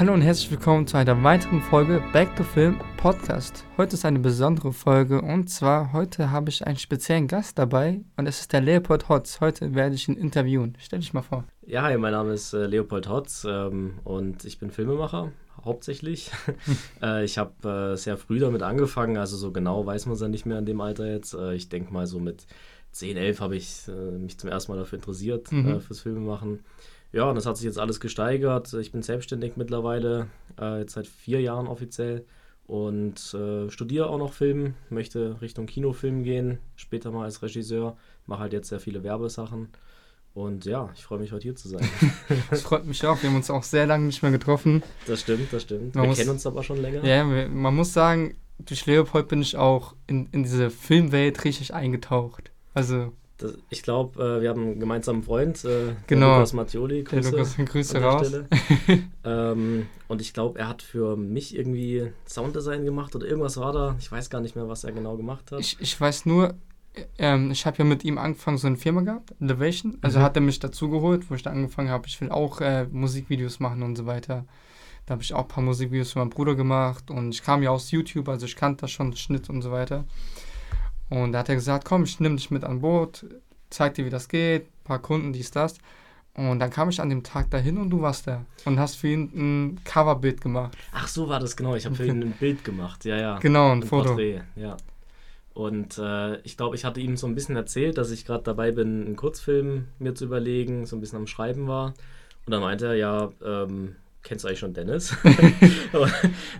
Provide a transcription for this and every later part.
Hallo und herzlich willkommen zu einer weiteren Folge Back to Film Podcast. Heute ist eine besondere Folge und zwar heute habe ich einen speziellen Gast dabei und es ist der Leopold Hotz. Heute werde ich ihn interviewen. Stell dich mal vor. Ja, hi, mein Name ist äh, Leopold Hotz ähm, und ich bin Filmemacher, hauptsächlich. äh, ich habe äh, sehr früh damit angefangen, also so genau weiß man es ja nicht mehr in dem Alter jetzt. Äh, ich denke mal so mit 10, 11 habe ich äh, mich zum ersten Mal dafür interessiert, Mhm. äh, fürs Filmemachen. Ja, und das hat sich jetzt alles gesteigert. Ich bin selbstständig mittlerweile, äh, jetzt seit vier Jahren offiziell und äh, studiere auch noch Film, möchte Richtung Kinofilm gehen, später mal als Regisseur, mache halt jetzt sehr viele Werbesachen. Und ja, ich freue mich heute hier zu sein. Das freut mich auch. Wir haben uns auch sehr lange nicht mehr getroffen. Das stimmt, das stimmt. Man Wir muss- kennen uns aber schon länger. Ja, wir- man muss sagen, durch Leopold bin ich auch in, in diese Filmwelt richtig eingetaucht. Also, Das, ich glaube, äh, wir haben einen gemeinsamen Freund, äh, Genau. Lukas Mattioli. Grüße Lukas, Grüße raus. Stelle. ähm, und ich glaube, er hat für mich irgendwie Sounddesign gemacht oder irgendwas war da. Ich weiß gar nicht mehr, was er genau gemacht hat. Ich, ich weiß nur, ähm, ich habe ja mit ihm angefangen, so eine Firma gehabt, Elevation. Also Mhm. hat er mich dazugeholt, wo ich dann angefangen habe, ich will auch äh, Musikvideos machen und so weiter. Da habe ich auch ein paar Musikvideos für meinen Bruder gemacht und ich kam ja aus YouTube, also ich kannte das schon, Schnitt und so weiter. Und da hat er gesagt, komm, ich nehme dich mit an Bord, zeig dir, wie das geht, ein paar Kunden, dies, das. Und dann kam ich an dem Tag dahin und du warst da und hast für ihn ein Coverbild gemacht. Ach, so war das genau. Ich habe für ihn ein Bild gemacht. Ja, ja. Genau, ein Ein Foto. Porträt, ja. Und äh, ich glaube, ich hatte ihm so ein bisschen erzählt, dass ich gerade dabei bin, einen Kurzfilm mir zu überlegen, so ein bisschen am Schreiben war. Und dann meinte er, ja, ähm, kennst du eigentlich schon Dennis? Aber,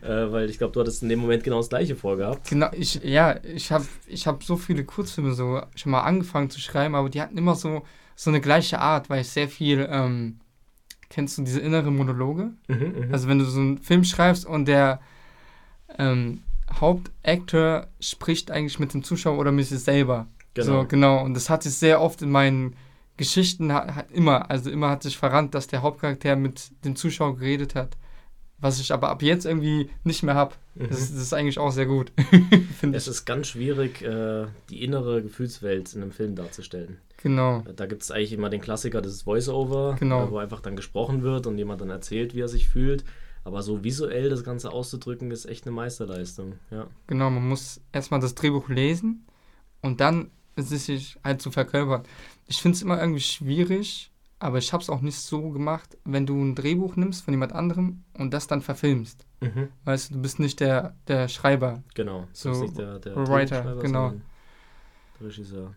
äh, weil ich glaube, du hattest in dem Moment genau das gleiche vorgehabt. Genau, ich, ja, ich habe ich hab so viele Kurzfilme so schon mal angefangen zu schreiben, aber die hatten immer so, so eine gleiche Art, weil ich sehr viel, ähm, kennst du diese innere Monologe? Mhm, mhm. Also wenn du so einen Film schreibst und der ähm, Hauptakteur spricht eigentlich mit dem Zuschauer oder mit sich selber. genau. So, genau. Und das hat sich sehr oft in meinen Geschichten hat, immer, also immer hat sich verrannt, dass der Hauptcharakter mit dem Zuschauer geredet hat. Was ich aber ab jetzt irgendwie nicht mehr habe. Mhm. Das, ist- das ist eigentlich auch sehr gut. Es ist ganz schwierig, äh, die innere Gefühlswelt in einem Film darzustellen. Genau. Da gibt es eigentlich immer den Klassiker, das ist Voice-Over, Genau. äh, wo einfach dann gesprochen wird und jemand dann erzählt, wie er sich fühlt. Aber so visuell das Ganze auszudrücken, ist echt eine Meisterleistung. Ja. Genau, man muss erstmal das Drehbuch lesen und dann es sich halt zu verkörpern. Ich finde es immer irgendwie schwierig, aber ich habe es auch nicht so gemacht, wenn du ein Drehbuch nimmst von jemand anderem und das dann verfilmst. Mhm. Weißt du, du bist nicht der, der Schreiber. Genau. So, So der, der Writer, genau. Regisseur.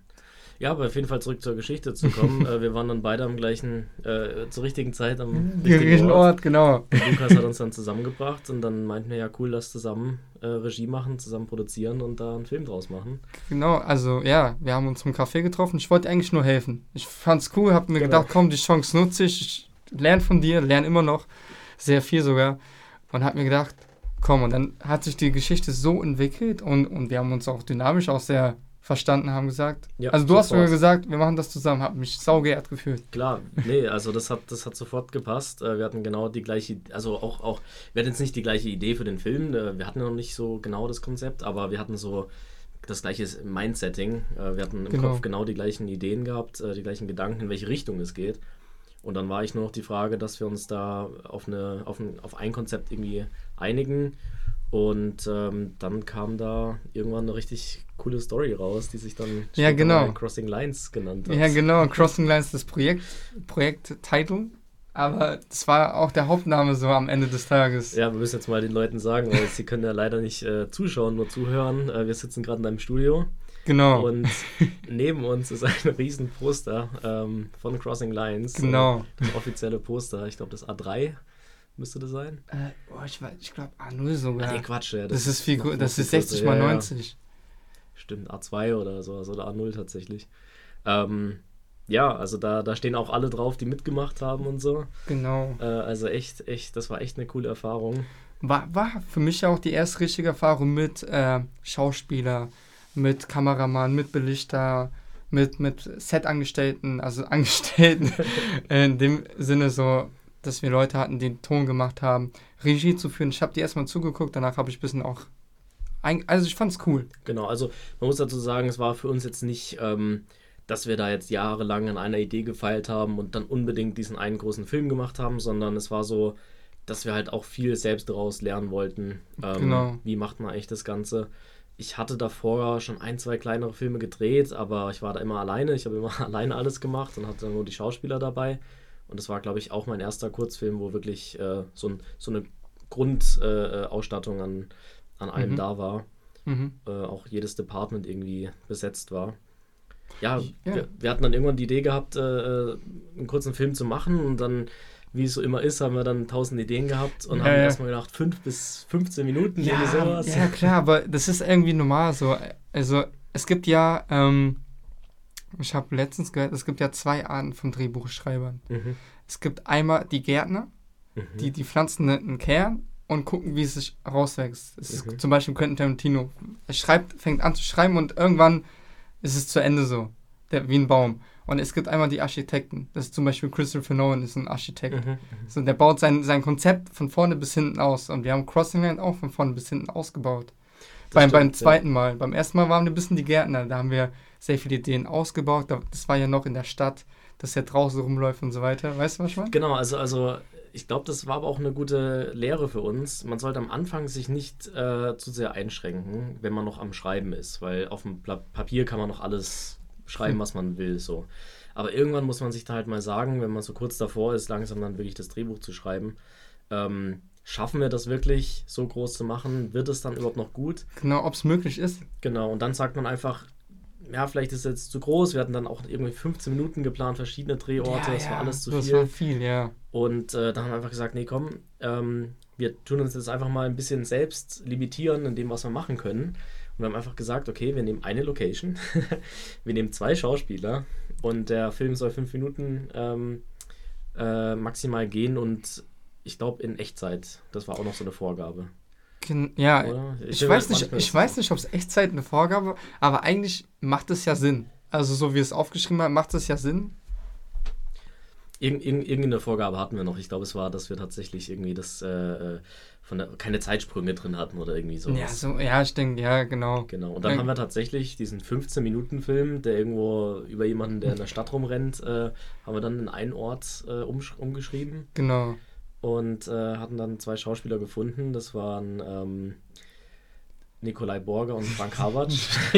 Ja, aber auf jeden Fall zurück zur Geschichte zu kommen. äh, wir waren dann beide am gleichen, äh, zur richtigen Zeit am Richtigen Ort, genau. Und Lukas hat uns dann zusammengebracht und dann meinten wir, ja cool, lass zusammen äh, Regie machen, zusammen produzieren und da einen Film draus machen. Genau, also ja, wir haben uns im Café getroffen. Ich wollte eigentlich nur helfen. Ich fand's cool, habe mir Genau. gedacht, komm, die Chance nutze ich. Ich lerne von dir, lerne immer noch. Sehr viel sogar. Und habe mir gedacht, komm, und dann hat sich die Geschichte so entwickelt und, und wir haben uns auch dynamisch auch sehr verstanden, haben gesagt. Ja, also du hast sogar sofort. gesagt, wir machen das zusammen, habe mich saugeehrt gefühlt. Klar, nee, also das hat, das hat sofort gepasst. Äh, Wir hatten genau die gleiche, also auch, auch, wir hatten jetzt nicht die gleiche Idee für den Film, äh, wir hatten noch nicht so genau das Konzept, aber wir hatten so das gleiche Mindsetting. Äh, Wir hatten im Genau. Kopf genau die gleichen Ideen gehabt, die gleichen Gedanken, in welche Richtung es geht. Und dann war ich nur noch die Frage, dass wir uns da auf, eine, auf, ein, auf ein Konzept irgendwie einigen. Und ähm, dann kam da irgendwann eine richtig coole Story raus, die sich dann Ja, genau. Crossing Lines genannt hat. Ja, genau, Crossing Lines das Projekt, Projekt-Title. Aber das war auch der Hauptname so am Ende des Tages. Ja, wir müssen jetzt mal den Leuten sagen, weil sie können ja leider nicht äh, zuschauen, nur zuhören. Äh, wir sitzen gerade in einem Studio Genau. und neben uns ist ein riesen Poster ähm, von Crossing Lines. Genau. Äh, das offizielle Poster, ich glaube das A3 müsste das sein. Äh, oh, ich weiß, ich glaube A0 sogar. Ah, nee, Quatsch, ja, das, ist viel größer, das ist 60 größer. mal ja. 90. Stimmt, A2 oder sowas oder A0 tatsächlich. Ähm, ja, also da, da stehen auch alle drauf, die mitgemacht haben und so. Genau. Äh, also echt, echt, das war echt eine coole Erfahrung. War, war für mich auch die erste richtige Erfahrung mit äh, Schauspieler, mit Kameramann, mit Belichter, mit, mit Set-Angestellten, also Angestellten in dem Sinne so, dass wir Leute hatten, die den Ton gemacht haben, Regie zu führen. Ich habe die erstmal zugeguckt, danach habe ich ein bisschen auch. Ein, also ich fand's cool. Genau, also man muss dazu sagen, es war für uns jetzt nicht, ähm, dass wir da jetzt jahrelang an einer Idee gefeilt haben und dann unbedingt diesen einen großen Film gemacht haben, sondern es war so dass wir halt auch viel selbst daraus lernen wollten. Ähm, Genau. Wie macht man eigentlich das Ganze? Ich hatte davor schon ein, zwei kleinere Filme gedreht, aber ich war da immer alleine. Ich habe immer alleine alles gemacht und hatte nur die Schauspieler dabei. Und das war, glaube ich, auch mein erster Kurzfilm, wo wirklich äh, so, ein, so eine Grundausstattung äh, Ausstattung an, an allem Mhm. da war. Mhm. Äh, auch jedes Department irgendwie besetzt war. Ja, Ja. Wir, wir hatten dann irgendwann die Idee gehabt, äh, äh, einen kurzen Film zu machen und dann, wie es so immer ist, haben wir dann tausend Ideen gehabt und Ja, haben ja. erstmal gedacht, fünf bis 15 Minuten, Ja, irgendwie sowas. ja, klar, aber das ist irgendwie normal so. Also, es gibt ja, ähm, ich habe letztens gehört, es gibt ja zwei Arten von Drehbuchschreibern. Mhm. Es gibt einmal die Gärtner, Mhm. die, die pflanzen einen Kern und gucken, wie es sich rauswächst. Es Mhm. zum Beispiel Quentin Tarantino. Er schreibt, fängt an zu schreiben und irgendwann ist es zu Ende so. Der, wie ein Baum. Und es gibt einmal die Architekten. Das ist zum Beispiel Christopher Nolan ist ein Architekt. Mhm. So, der baut sein, sein Konzept von vorne bis hinten aus. Und wir haben Crossing Land auch von vorne bis hinten ausgebaut. Beim, beim stimmt, zweiten Mal. Beim ersten Mal waren wir ein bisschen die Gärtner. Da haben wir sehr viele Ideen ausgebaut. Da- Das war ja noch in der Stadt, dass er draußen rumläuft und so weiter. Weißt du, was ich meine? Genau, also, also ich glaube, das war aber auch eine gute Lehre für uns. Man sollte am Anfang sich nicht äh, zu sehr einschränken, wenn man noch am Schreiben ist, weil auf dem Papier kann man noch alles schreiben, Hm. was man will. So. Aber irgendwann muss man sich da halt mal sagen, wenn man so kurz davor ist, langsam dann wirklich das Drehbuch zu schreiben, ähm, schaffen wir das wirklich so groß zu machen? Wird es dann überhaupt noch gut? Genau, ob es möglich ist. Genau, und dann sagt man einfach, ja, vielleicht ist es jetzt zu groß. Wir hatten dann auch irgendwie 15 Minuten geplant, verschiedene Drehorte, Ja, das war ja, alles zu das viel. war viel, ja. Und äh, dann haben wir einfach gesagt, nee, komm, ähm, wir tun uns jetzt einfach mal ein bisschen selbst limitieren in dem, was wir machen können. Und wir haben einfach gesagt, okay, wir nehmen eine Location, wir nehmen zwei Schauspieler und der Film soll fünf Minuten ähm, äh, maximal gehen und ich glaube in Echtzeit. Das war auch noch so eine Vorgabe. Ja, Oder? ich, bin weiß nicht, ich weiß nicht, ob es Echtzeit eine Vorgabe aber eigentlich macht es ja Sinn. Also so wie es aufgeschrieben hat, macht es ja Sinn. Irgend, irgend, irgendeine Vorgabe hatten wir noch. Ich glaube, es war, dass wir tatsächlich irgendwie das äh, äh, von der, keine Zeitsprüge drin hatten oder irgendwie sowas. Ja, so, ja, ich denke, ja, genau. Genau. Und dann Ja. haben wir tatsächlich diesen 15-Minuten-Film, der irgendwo über jemanden, der in der Stadt rumrennt, äh, haben wir dann in einen Ort äh, umgeschrieben Genau. Und äh, hatten dann zwei Schauspieler gefunden. Das waren ähm, Nikolai Borger und Frank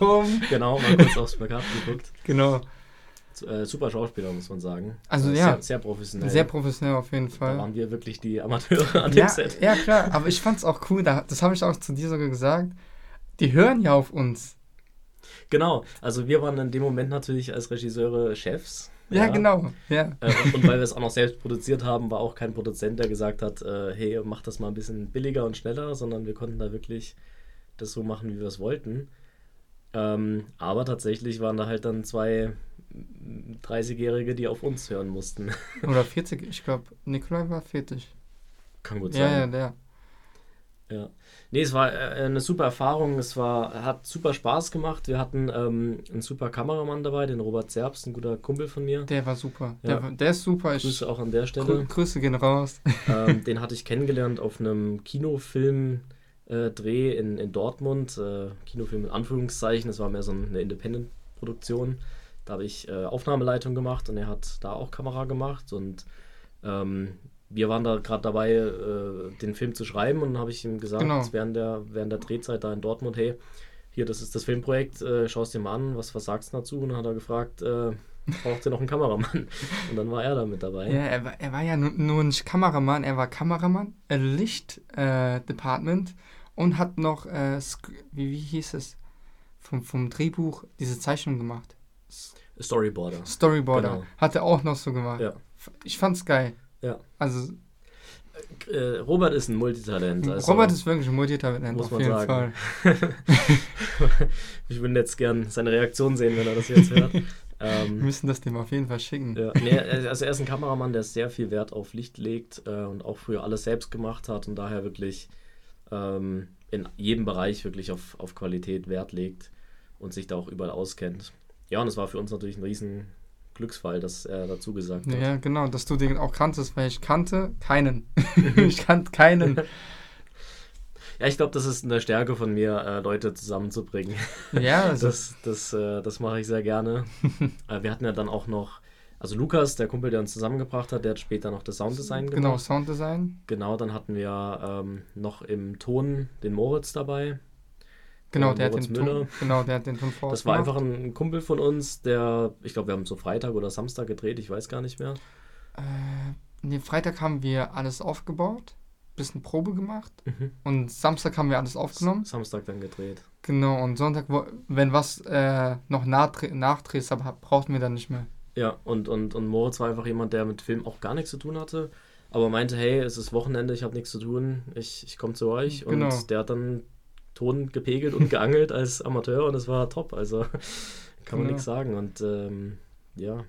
oben. genau, mal kurz aufs Plakat geguckt. Genau. Äh, super Schauspieler, muss man sagen. Also Äh, ja. Sehr, sehr professionell. Sehr professionell auf jeden da Fall. waren wir wirklich die Amateure an dem Ja, Set. ja, klar, aber ich fand's auch cool, da, das habe ich auch zu dir sogar gesagt. Die hören ja auf uns. Genau, also wir waren in dem Moment natürlich als Regisseure Chefs. Ja, genau. Ja. Äh, und, und weil wir es auch noch selbst produziert haben, war auch kein Produzent, der gesagt hat, äh, hey, mach das mal ein bisschen billiger und schneller, sondern wir konnten da wirklich das so machen, wie wir es wollten. Ähm, aber tatsächlich waren da halt dann zwei mm, 30-Jährige, die auf uns hören mussten. Oder 40, ich glaube, Nikolai war 40. Kann gut Ja, ja, sein. der. Ja. Nee, es war äh, eine super Erfahrung. Es war, hat super Spaß gemacht. Wir hatten ähm, einen super Kameramann dabei, den Robert Zerbst, ein guter Kumpel von mir. Der war super. Ja. Der, war- der ist super. Ich, Grüße auch an der Grü Stelle. Grüße gehen raus. ähm, den hatte ich kennengelernt auf einem Kinofilm-Dreh in, in Dortmund. Äh, Kinofilm in Anführungszeichen. Es war mehr so eine Independent-Produktion. Da habe ich äh, Aufnahmeleitung gemacht und er hat da auch Kamera gemacht. Und ähm, wir waren da gerade dabei, äh, den Film zu schreiben. Und dann habe ich ihm gesagt, Genau. während, der, während der Drehzeit da in Dortmund, hey, hier, das ist das Filmprojekt, äh, schau es dir mal an, was, was sagst du dazu? Und dann hat er gefragt, äh, braucht ihr noch einen Kameramann? Und dann war er da mit dabei. Ja, er war, er war ja nur, nur nicht Kameramann, er war Kameramann, äh, Licht-Department äh, und hat noch, äh, wie, wie hieß es, vom, vom Drehbuch diese Zeichnung gemacht. Storyboarder. Storyboarder. Genau. Hat er auch noch so gemacht. Ja. Ich fand's geil. Ja. Also, Äh, Robert ist ein Multitalent. Also Robert ist wirklich ein Multitalent, muss man sagen. Ich würde jetzt gern seine Reaktion sehen, wenn er das jetzt hört. Wir ähm, müssen das dem auf jeden Fall schicken. ja, nee, also er ist ein Kameramann, der sehr viel Wert auf Licht legt äh, und auch früher alles selbst gemacht hat und daher wirklich ähm, in jedem Bereich wirklich auf, auf Qualität Wert legt und sich da auch überall auskennt. Ja, und es war für uns natürlich ein riesen Glücksfall, dass er dazu gesagt hat. Ja, genau, dass du den auch kanntest, weil ich kannte keinen. ich kannte keinen. Ja, ich glaube, das ist eine Stärke von mir, äh, Leute zusammenzubringen. Ja, also, Das, das, äh, das mache ich sehr gerne. äh, wir hatten ja dann auch noch also Lukas, der Kumpel, der uns zusammengebracht hat, der hat später noch das Sounddesign gemacht. Genau, Sounddesign. Genau, dann hatten wir ähm, noch im Ton den Moritz dabei. Genau, der hat den Ton, genau, der hat den Ton Das war einfach ein Kumpel von uns, der, ich glaube, wir haben so Freitag oder Samstag gedreht, ich weiß gar nicht mehr. Äh, nee, Freitag haben wir alles aufgebaut, bisschen Probe gemacht mhm. und Samstag haben wir alles aufgenommen. Samstag dann gedreht. Genau, und Sonntag, wenn was äh, noch nachdrehst, aber brauchten wir dann nicht mehr. Ja, und, und, und Moritz war einfach jemand, der mit Film auch gar nichts zu tun hatte, aber meinte, hey, es ist Wochenende, ich habe nichts zu tun, ich, ich komme zu euch. Genau. Und der hat dann Ton gepegelt und geangelt als Amateur und es war top. Also kann man genau. nichts sagen. Und ähm, ja,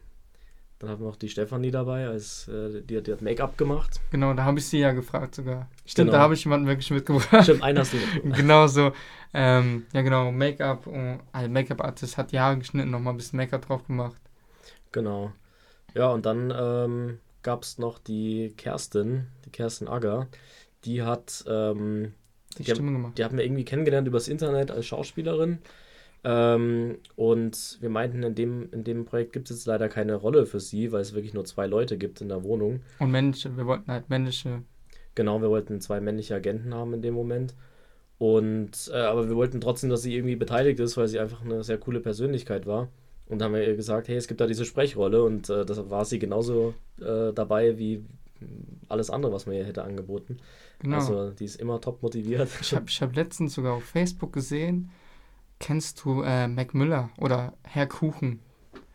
dann hatten wir auch die Stefanie dabei, als äh, die, die hat Make-up gemacht. Genau, da habe ich sie ja gefragt sogar. Stimmt, genau. da habe ich jemanden wirklich mitgebracht. Stimmt, einen hast du mitgebracht. genau so. Ähm, ja, genau, Make-up. Also Make-up-Artist hat die Haare geschnitten, nochmal ein bisschen Make-up drauf gemacht. Genau. Ja, und dann ähm, gab es noch die Kerstin, die Kerstin Agger. Die hat ähm, die, die Stimme haben, gemacht. Die haben wir irgendwie kennengelernt übers Internet als Schauspielerin. Ähm, und wir meinten, in dem, in dem Projekt gibt es jetzt leider keine Rolle für sie, weil es wirklich nur zwei Leute gibt in der Wohnung. Und männliche, wir wollten halt männliche. Genau, wir wollten zwei männliche Agenten haben in dem Moment. Und, äh, aber wir wollten trotzdem, dass sie irgendwie beteiligt ist, weil sie einfach eine sehr coole Persönlichkeit war. Und haben wir ihr gesagt, hey, es gibt da diese Sprechrolle und äh, das war sie genauso äh, dabei wie alles andere, was man ihr hätte angeboten. Genau. Also die ist immer top motiviert. Ich habe ich hab letztens sogar auf Facebook gesehen, kennst du äh, Mac Müller oder Herr Kuchen?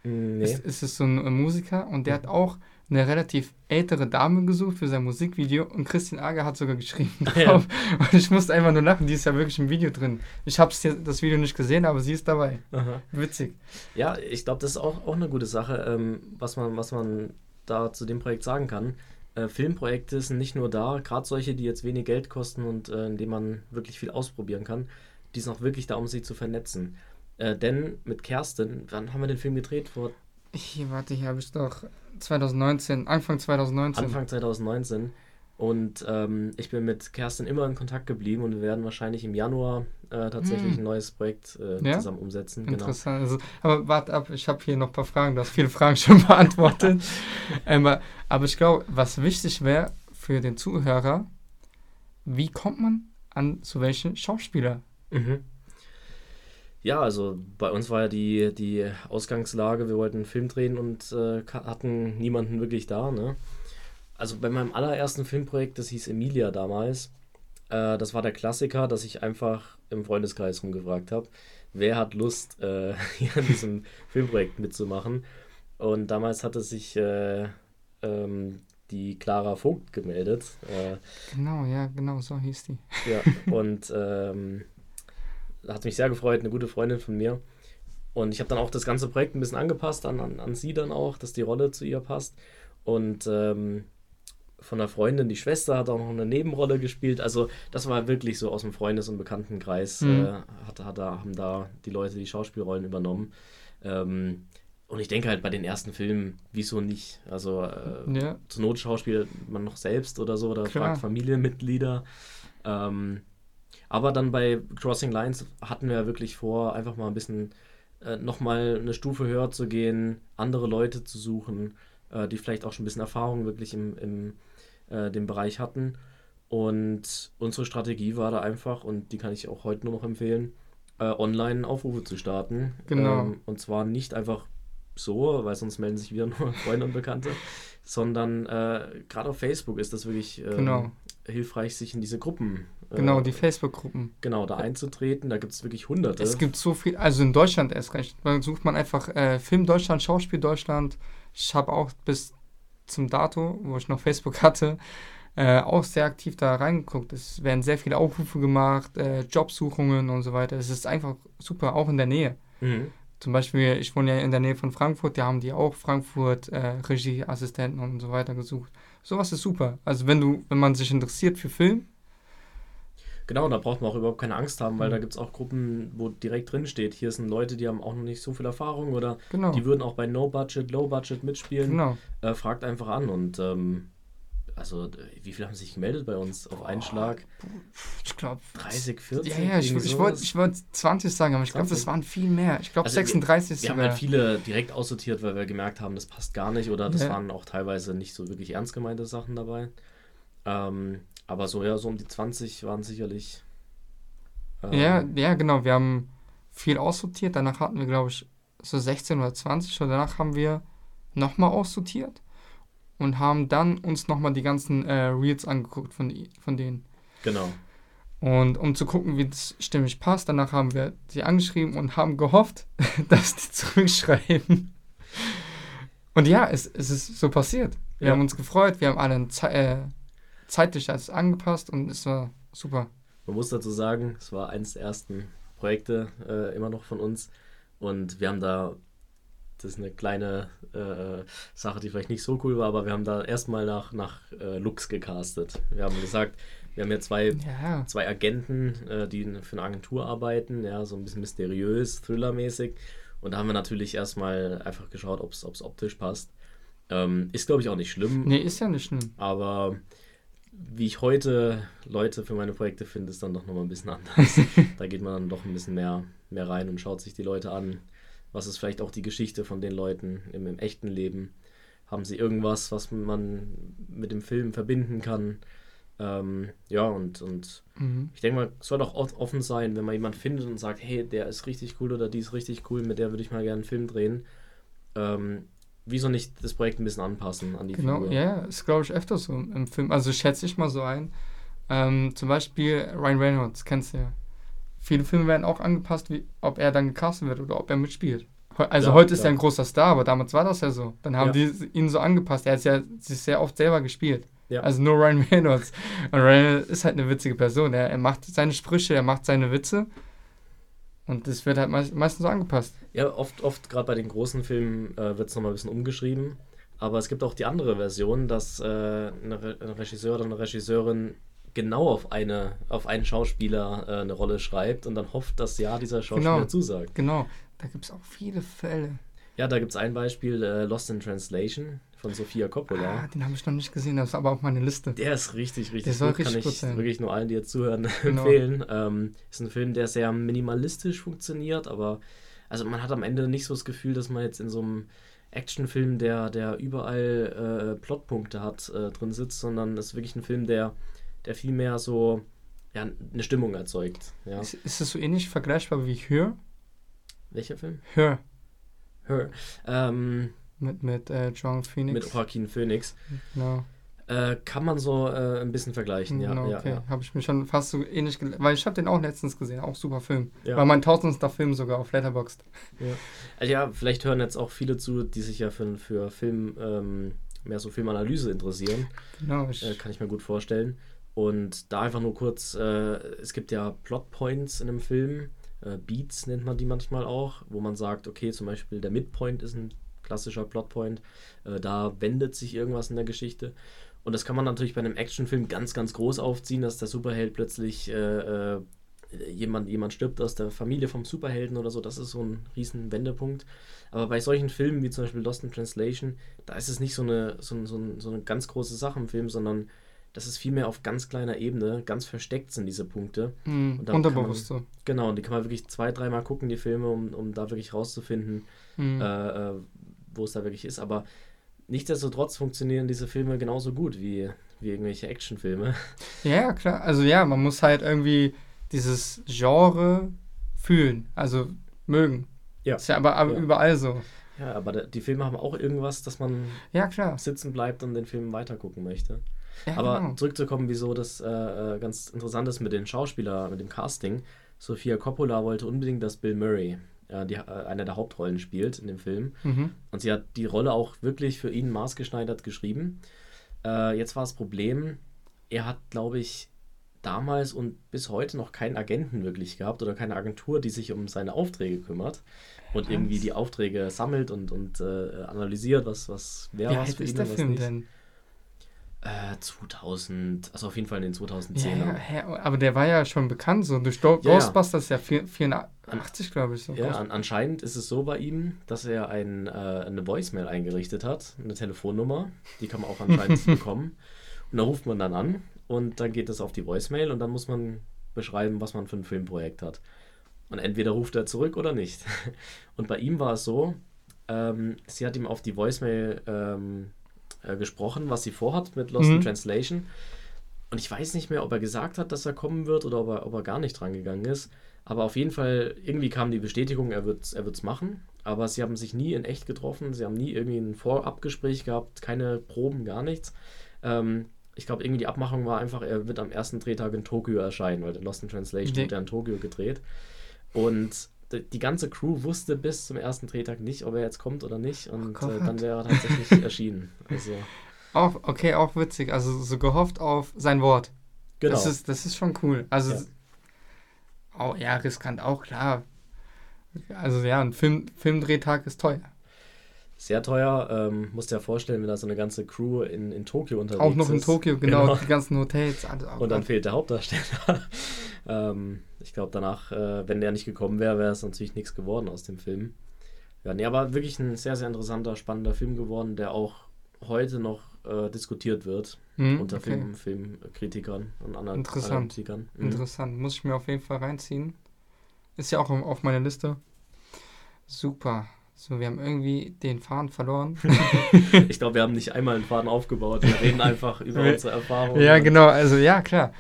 Mm, nee. Ist, ist es so ein Musiker und der hat auch eine relativ ältere Dame gesucht für sein Musikvideo und Christian Ager hat sogar geschrieben drauf. Ja. Und ich musste einfach nur lachen, die ist ja wirklich im Video drin. Ich habe das Video nicht gesehen, aber sie ist dabei. Aha. Witzig. Ja, ich glaube, das ist auch, auch eine gute Sache, ähm, was, man, was man da zu dem Projekt sagen kann äh, Filmprojekte sind nicht nur da, gerade solche, die jetzt wenig Geld kosten und äh, in denen man wirklich viel ausprobieren kann, die sind auch wirklich da, um sich zu vernetzen. Äh, denn mit Kerstin, wann haben wir den Film gedreht? Vor hier, warte, hier habe ich doch 2019, Anfang 2019. Anfang 2019. Und ähm, ich bin mit Kerstin immer in Kontakt geblieben und wir werden wahrscheinlich im Januar äh, tatsächlich hm. ein neues Projekt äh, ja? zusammen umsetzen. Genau. Interessant. Genau. Also, aber warte ab, ich habe hier noch ein paar Fragen. Du hast viele Fragen schon beantwortet. ähm, aber ich glaube, was wichtig wäre für den Zuhörer, wie kommt man an zu welchen Schauspieler? Mhm. Ja, also bei uns war ja die, die Ausgangslage, wir wollten einen Film drehen und äh, hatten niemanden wirklich da. Ne? Also bei meinem allerersten Filmprojekt, das hieß Emilia damals, äh, das war der Klassiker, dass ich einfach im Freundeskreis rumgefragt habe, wer hat Lust, äh, hier an diesem Filmprojekt mitzumachen. Und damals hatte sich äh, ähm, die Clara Vogt gemeldet. Äh, genau, ja, genau, so hieß die. Ja, und ähm, hat mich sehr gefreut, eine gute Freundin von mir. Und ich habe dann auch das ganze Projekt ein bisschen angepasst an, an, an sie dann auch, dass die Rolle zu ihr passt. Und ähm, von einer Freundin, die Schwester hat auch noch eine Nebenrolle gespielt. Also das war wirklich so aus dem Freundes- und Bekanntenkreis, mhm. äh, hat, hat da, haben da die Leute die Schauspielrollen übernommen. Ähm, und ich denke halt bei den ersten Filmen, wieso nicht? Also äh, ja. zur Not schauspielt man noch selbst oder so oder Klar. fragt Familienmitglieder. Ähm, aber dann bei Crossing Lines hatten wir wirklich vor, einfach mal ein bisschen äh, nochmal eine Stufe höher zu gehen, andere Leute zu suchen, äh, die vielleicht auch schon ein bisschen Erfahrung wirklich im, im äh, dem Bereich hatten. Und unsere Strategie war da einfach, und die kann ich auch heute nur noch empfehlen, äh, online Aufrufe zu starten. Genau. Ähm, und zwar nicht einfach so, weil sonst melden sich wieder nur Freunde und Bekannte, sondern äh, gerade auf Facebook ist das wirklich äh, genau. hilfreich, sich in diese Gruppen. Äh, genau, die Facebook-Gruppen. Genau, da einzutreten. Da gibt es wirklich hunderte. Es gibt so viel, also in Deutschland erst recht. Da sucht man einfach äh, Film Deutschland, Schauspiel Deutschland. Ich habe auch bis zum Dato, wo ich noch Facebook hatte, äh, auch sehr aktiv da reingeguckt. Es werden sehr viele Aufrufe gemacht, äh, Jobsuchungen und so weiter. Es ist einfach super, auch in der Nähe. Mhm. Zum Beispiel, ich wohne ja in der Nähe von Frankfurt, da haben die auch Frankfurt äh, Regieassistenten und so weiter gesucht. Sowas ist super. Also wenn du, wenn man sich interessiert für Film, Genau, da braucht man auch überhaupt keine Angst haben, weil mhm. da gibt es auch Gruppen, wo direkt drin steht, hier sind Leute, die haben auch noch nicht so viel Erfahrung oder genau. die würden auch bei No Budget, Low Budget mitspielen. Genau. Äh, fragt einfach an und ähm, also wie viele haben sich gemeldet bei uns auf einen Schlag? Ich glaube 30, 40? Ja, ja, ich, ich wollte ich wollt 20 sagen, aber ich glaube, 20. das waren viel mehr. Ich glaube Also wir- 36 Wir haben halt viele direkt aussortiert, weil wir gemerkt haben, das passt gar nicht oder das Ja. waren auch teilweise nicht so wirklich ernst gemeinte Sachen dabei. Ähm, aber so, ja, so um die 20 waren sicherlich. ähm, Ja, ja, genau. Wir haben viel aussortiert. Danach hatten wir, glaube ich, so 16 oder 20. Und danach haben wir nochmal aussortiert und haben dann uns nochmal die ganzen äh, Reels angeguckt von, die- von denen. Genau. Und um zu gucken, wie das stimmig passt, danach haben wir sie angeschrieben und haben gehofft, dass die zurückschreiben. Und ja, es, es ist so passiert. Wir Ja. haben uns gefreut, wir haben alle Ze äh, zeitlich alles angepasst und es war super. Man muss dazu sagen, es war eines der ersten Projekte äh, immer noch von uns und wir haben da, das ist eine kleine äh, Sache, die vielleicht nicht so cool war, aber wir haben da erstmal nach, nach äh, Looks gecastet. Wir haben gesagt, wir haben hier zwei Ja, zwei Agenten, äh, die für eine Agentur arbeiten, ja, so ein bisschen mysteriös, thrillermäßig. Und da haben wir natürlich erstmal einfach geschaut, ob es optisch passt. Ähm, ist, glaube ich, auch nicht schlimm, nee, ist ja nicht schlimm. aber wie ich heute Leute für meine Projekte finde, ist dann doch nochmal ein bisschen anders. da geht man dann doch ein bisschen mehr, mehr rein und schaut sich die Leute an. Was ist vielleicht auch die Geschichte von den Leuten im, im echten Leben? Haben sie irgendwas, was man mit dem Film verbinden kann? Ähm, ja, und, und Mhm. ich denke mal, es soll doch offen sein, wenn man jemanden findet und sagt, hey, der ist richtig cool oder die ist richtig cool, mit der würde ich mal gerne einen Film drehen. Ähm, wieso nicht das Projekt ein bisschen anpassen an die Genau, Figur? ja, ist glaube ich öfter so im Film. Also schätze ich mal so ein. Ähm, zum Beispiel Ryan Reynolds, kennst du ja. Viele Filme werden auch angepasst, wie, ob er dann gecastet wird oder ob er mitspielt. Also Ja, heute ist ja. er ein großer Star, aber damals war das ja so. Dann haben Ja. die ihn so angepasst. Er hat ja sich sehr oft selber gespielt. Also nur Ryan Reynolds. Und Ryan Reynolds ist halt eine witzige Person. Er, er macht seine Sprüche, er macht seine Witze. Und das wird halt meist, meistens so angepasst. Ja, oft, oft gerade bei den großen Filmen äh, wird es nochmal ein bisschen umgeschrieben. Aber es gibt auch die andere Version, dass äh, eine Re ein Regisseur oder eine Regisseurin genau auf, eine, auf einen Schauspieler äh, eine Rolle schreibt und dann hofft, dass ja dieser Schauspieler Genau. zusagt. Genau. Da gibt es auch viele Fälle. Ja, da gibt es ein Beispiel, äh, Lost in Translation von Sofia Coppola. Ah, den habe ich noch nicht gesehen, das ist aber auf meiner Liste. Der ist richtig, richtig Der soll gut. Kann richtig ich gut sein. wirklich nur allen, die jetzt zuhören, Genau. empfehlen. Ähm, ist ein Film, der sehr minimalistisch funktioniert, aber also man hat am Ende nicht so das Gefühl, dass man jetzt in so einem Actionfilm, der, der überall äh, Plotpunkte hat, äh, drin sitzt, sondern es ist wirklich ein Film, der, der viel mehr so ja, eine Stimmung erzeugt. Ja. Ist, ist es so ähnlich vergleichbar wie Her? Welcher Film? Her Her. Ähm, mit, mit äh, John Phoenix. mit Joaquin Phoenix. Genau, Äh, kann man so äh, ein bisschen vergleichen, ja. genau ja, okay. ja. Habe ich mir schon fast so ähnlich Weil ich habe den auch letztens gesehen, auch super Film. Ja. War mein tausendster Film sogar auf Letterboxd. Also ja, vielleicht hören jetzt auch viele zu, die sich ja für, für Film, ähm, mehr so Filmanalyse interessieren. Genau, ich, Äh, kann ich mir gut vorstellen. Und da einfach nur kurz, äh, es gibt ja Plotpoints in einem Film, äh, Beats nennt man die manchmal auch, wo man sagt, okay, zum Beispiel der Midpoint ist ein klassischer Plotpoint, äh, da wendet sich irgendwas in der Geschichte. Und das kann man natürlich bei einem Actionfilm ganz, ganz groß aufziehen, dass der Superheld plötzlich äh, äh, jemand, jemand stirbt aus der Familie vom Superhelden oder so. Das ist so ein riesen Wendepunkt. Aber bei solchen Filmen wie zum Beispiel Lost in Translation, da ist es nicht so eine, so, so, so eine ganz große Sache im Film, sondern das ist vielmehr auf ganz kleiner Ebene, ganz versteckt sind diese Punkte. mh, und dann unterbewusst so. Genau, und die kann man wirklich zwei, dreimal gucken, die Filme, um, um da wirklich rauszufinden, Mhm. äh, äh, wo es da wirklich ist. Aber nichtsdestotrotz funktionieren diese Filme genauso gut wie, wie irgendwelche Actionfilme. Ja, klar. Also ja, man muss halt irgendwie dieses Genre fühlen, also mögen. Ja. Ist ja aber, aber Ja. überall so. Ja, aber die Filme haben auch irgendwas, dass man Ja, klar. sitzen bleibt und den Film weitergucken möchte. Ja, Aber genau. zurückzukommen, wieso das äh, äh, ganz interessant ist mit den Schauspielern, mit dem Casting. Sophia Coppola wollte unbedingt, dass Bill Murray die, äh, eine der Hauptrollen spielt in dem Film. Mhm. Und sie hat die Rolle auch wirklich für ihn maßgeschneidert geschrieben. Äh, jetzt war das Problem, er hat, glaube ich, damals und bis heute noch keinen Agenten wirklich gehabt oder keine Agentur, die sich um seine Aufträge kümmert und Was? irgendwie die Aufträge sammelt und, und äh, analysiert, was, was wer Wie was für ihn der und was Film nicht. denn? Äh, 2000, also auf jeden Fall in den Ja, 2010ern. ja, hä, aber der war ja schon bekannt, so durch Ja, ja. Ghostbusters ja vier- 84, glaube ich. So. Ja, an, anscheinend ist es so bei ihm, dass er ein, äh, eine Voicemail eingerichtet hat, eine Telefonnummer, die kann man auch anscheinend bekommen. Und da ruft man dann an und dann geht es auf die Voicemail und dann muss man beschreiben, was man für ein Filmprojekt hat. Und entweder ruft er zurück oder nicht. Und bei ihm war es so, ähm, sie hat ihm auf die Voicemail ähm, äh, gesprochen, was sie vorhat mit Lost in Mhm. Translation. Und ich weiß nicht mehr, ob er gesagt hat, dass er kommen wird oder ob er, ob er gar nicht dran gegangen ist. Aber auf jeden Fall, irgendwie kam die Bestätigung, er wird es er wird's machen. Aber sie haben sich nie in echt getroffen. Sie haben nie irgendwie ein Vorabgespräch gehabt, keine Proben, gar nichts. Ähm, ich glaube, irgendwie die Abmachung war einfach, er wird am ersten Drehtag in Tokio erscheinen, weil Lost in Translation Nee. wird ja in Tokio gedreht. Und die ganze Crew wusste bis zum ersten Drehtag nicht, ob er jetzt kommt oder nicht. Und Gott. äh, dann wäre er tatsächlich erschienen. Also, Auch, okay, auch witzig. Also so gehofft auf sein Wort. genau. Das ist, das ist schon cool. Also, Ja. oh, ja, riskant auch, klar. Also ja, ein Film, Filmdrehtag ist teuer. Sehr teuer. Ähm, musst dir ja vorstellen, wenn da so eine ganze Crew in, in Tokio unterwegs Auch noch in ist. Tokio, genau, Genau. die ganzen Hotels. alles- oh Und dann Gott. fehlt der Hauptdarsteller. ähm, ich glaube, danach, äh, wenn der nicht gekommen wäre, wäre es natürlich nichts geworden aus dem Film. Ja, nee, aber wirklich ein sehr, sehr interessanter, spannender Film geworden, der auch heute noch äh, diskutiert wird Hm, unter okay. Film, Filmkritikern und anderen Interessant. Analytikern. Mhm. Interessant. Muss ich mir auf jeden Fall reinziehen. Ist ja auch auf- meiner Liste. Super. So, wir haben irgendwie den Faden verloren. Ich glaube, wir haben nicht einmal einen Faden aufgebaut. Wir reden einfach über unsere Erfahrungen. ja, genau. Also ja, klar.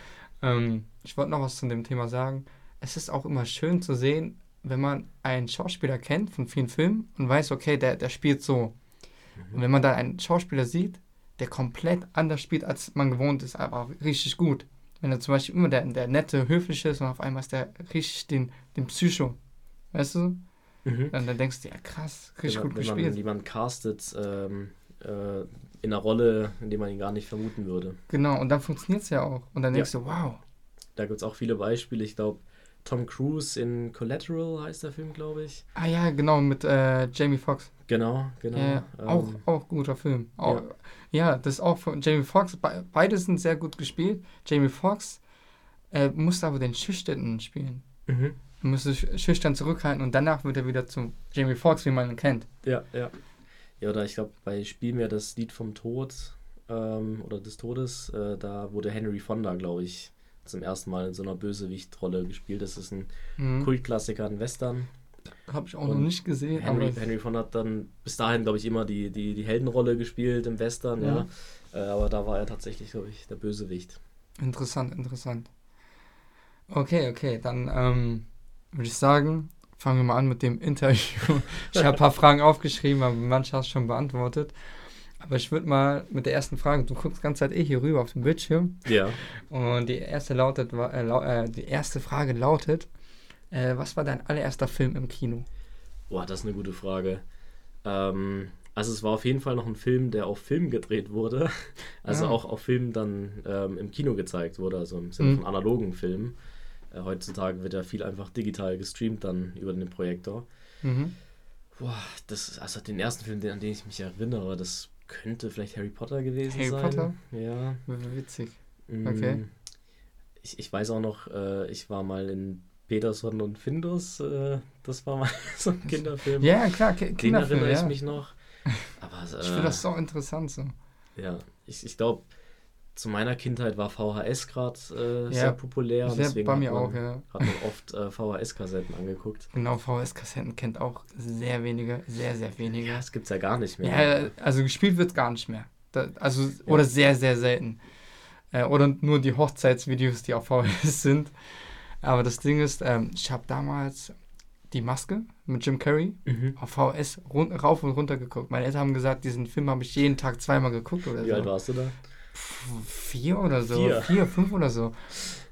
Ähm, ich wollte noch was zu dem Thema sagen. Es ist auch immer schön zu sehen, wenn man einen Schauspieler kennt von vielen Filmen und weiß, okay, der, der spielt so. Und wenn man dann einen Schauspieler sieht, der komplett anders spielt, als man gewohnt ist, aber richtig gut. Wenn er zum Beispiel immer der, der nette, höfliche ist und auf einmal ist der richtig den, den Psycho. Weißt du? Mhm. Dann, dann denkst du, ja krass, richtig wenn, gut man- wenn man gespielt. jemanden castet ähm, äh, in einer Rolle, in der man ihn gar nicht vermuten würde. Genau, und dann funktioniert es ja auch. Und dann Ja. denkst du, wow. Da gibt es auch viele Beispiele. Ich glaube, Tom Cruise in Collateral heißt der Film, glaube ich. Ah ja, genau, mit äh, Jamie Foxx. Genau, genau. Ja, Ähm, auch, auch guter Film. Auch, ja. das ist auch von Jamie Foxx. Be beide sind sehr gut gespielt. Jamie Foxx äh, musste aber den Schüchternen spielen. Mhm. Er musste sch- schüchtern zurückhalten und danach wird er wieder zu Jamie Foxx, wie man ihn kennt. Ja, ja. Ja, oder ich glaube, bei Spiel mir das Lied vom Tod ähm, oder des Todes, äh, da wurde Henry Fonda, glaube ich, zum ersten Mal in so einer Bösewichtrolle gespielt. Das ist ein Mhm. Kultklassiker, ein Western. Habe ich auch noch Und nicht gesehen. Henry, aber Henry Fonda hat dann bis dahin, glaube ich, immer die, die, die Heldenrolle gespielt im Western, ja. Äh, aber da war er tatsächlich, glaube ich, der Bösewicht. interessant, interessant. Okay, okay, dann ähm, würde ich sagen, fangen wir mal an mit dem Interview. Ich habe ein paar Fragen aufgeschrieben, aber manche hast du schon beantwortet. Aber ich würde mal mit der ersten Frage, du guckst die ganze Zeit eh hier rüber auf dem Bildschirm. Ja. Und die erste, lautet, äh, lau äh, die erste Frage lautet, äh, was war dein allererster Film im Kino? Boah, das ist eine gute Frage. Ähm, also es war auf jeden Fall noch ein Film, der auf Film gedreht wurde. Also Ah. auch auf Film dann ähm, im Kino gezeigt wurde, also im Sinne Mhm. von analogen Filmen. Äh, heutzutage wird ja viel einfach digital gestreamt dann über den Projektor. Mhm. Boah, das, also den ersten Film, den, an den ich mich erinnere, das könnte vielleicht Harry Potter gewesen Harry sein. Potter? Ja. Witzig. Mm, Okay. Ich, ich weiß auch noch, äh, ich war mal in Peterson und Findus, äh, das war mal so ein Kinderfilm. Ja, klar, Ki Den Kinderfilm, erinnere ich ja. mich noch. Aber äh, Ich finde das so interessant so. ja, ich, ich glaube, zu meiner Kindheit war VHS gerade äh, Ja, sehr populär. Sehr deswegen bei hat mir man, auch, ja. Hat man oft äh, VHS-Kassetten angeguckt. Genau, VHS-Kassetten kennt auch sehr wenige, sehr, sehr wenige. Ja, das gibt es ja gar nicht mehr. Ja, also gespielt wird gar nicht mehr. Da, also, oder sehr, sehr selten. Äh, oder nur die Hochzeitsvideos, die auf VHS sind. Aber das Ding ist, ähm, ich habe damals die Maske mit Jim Carrey Mhm. auf VHS rauf und runter geguckt. Meine Eltern haben gesagt, diesen Film habe ich jeden Tag zweimal geguckt oder Wie so. alt warst du da? Vier oder so. Vier. Vier, fünf oder so.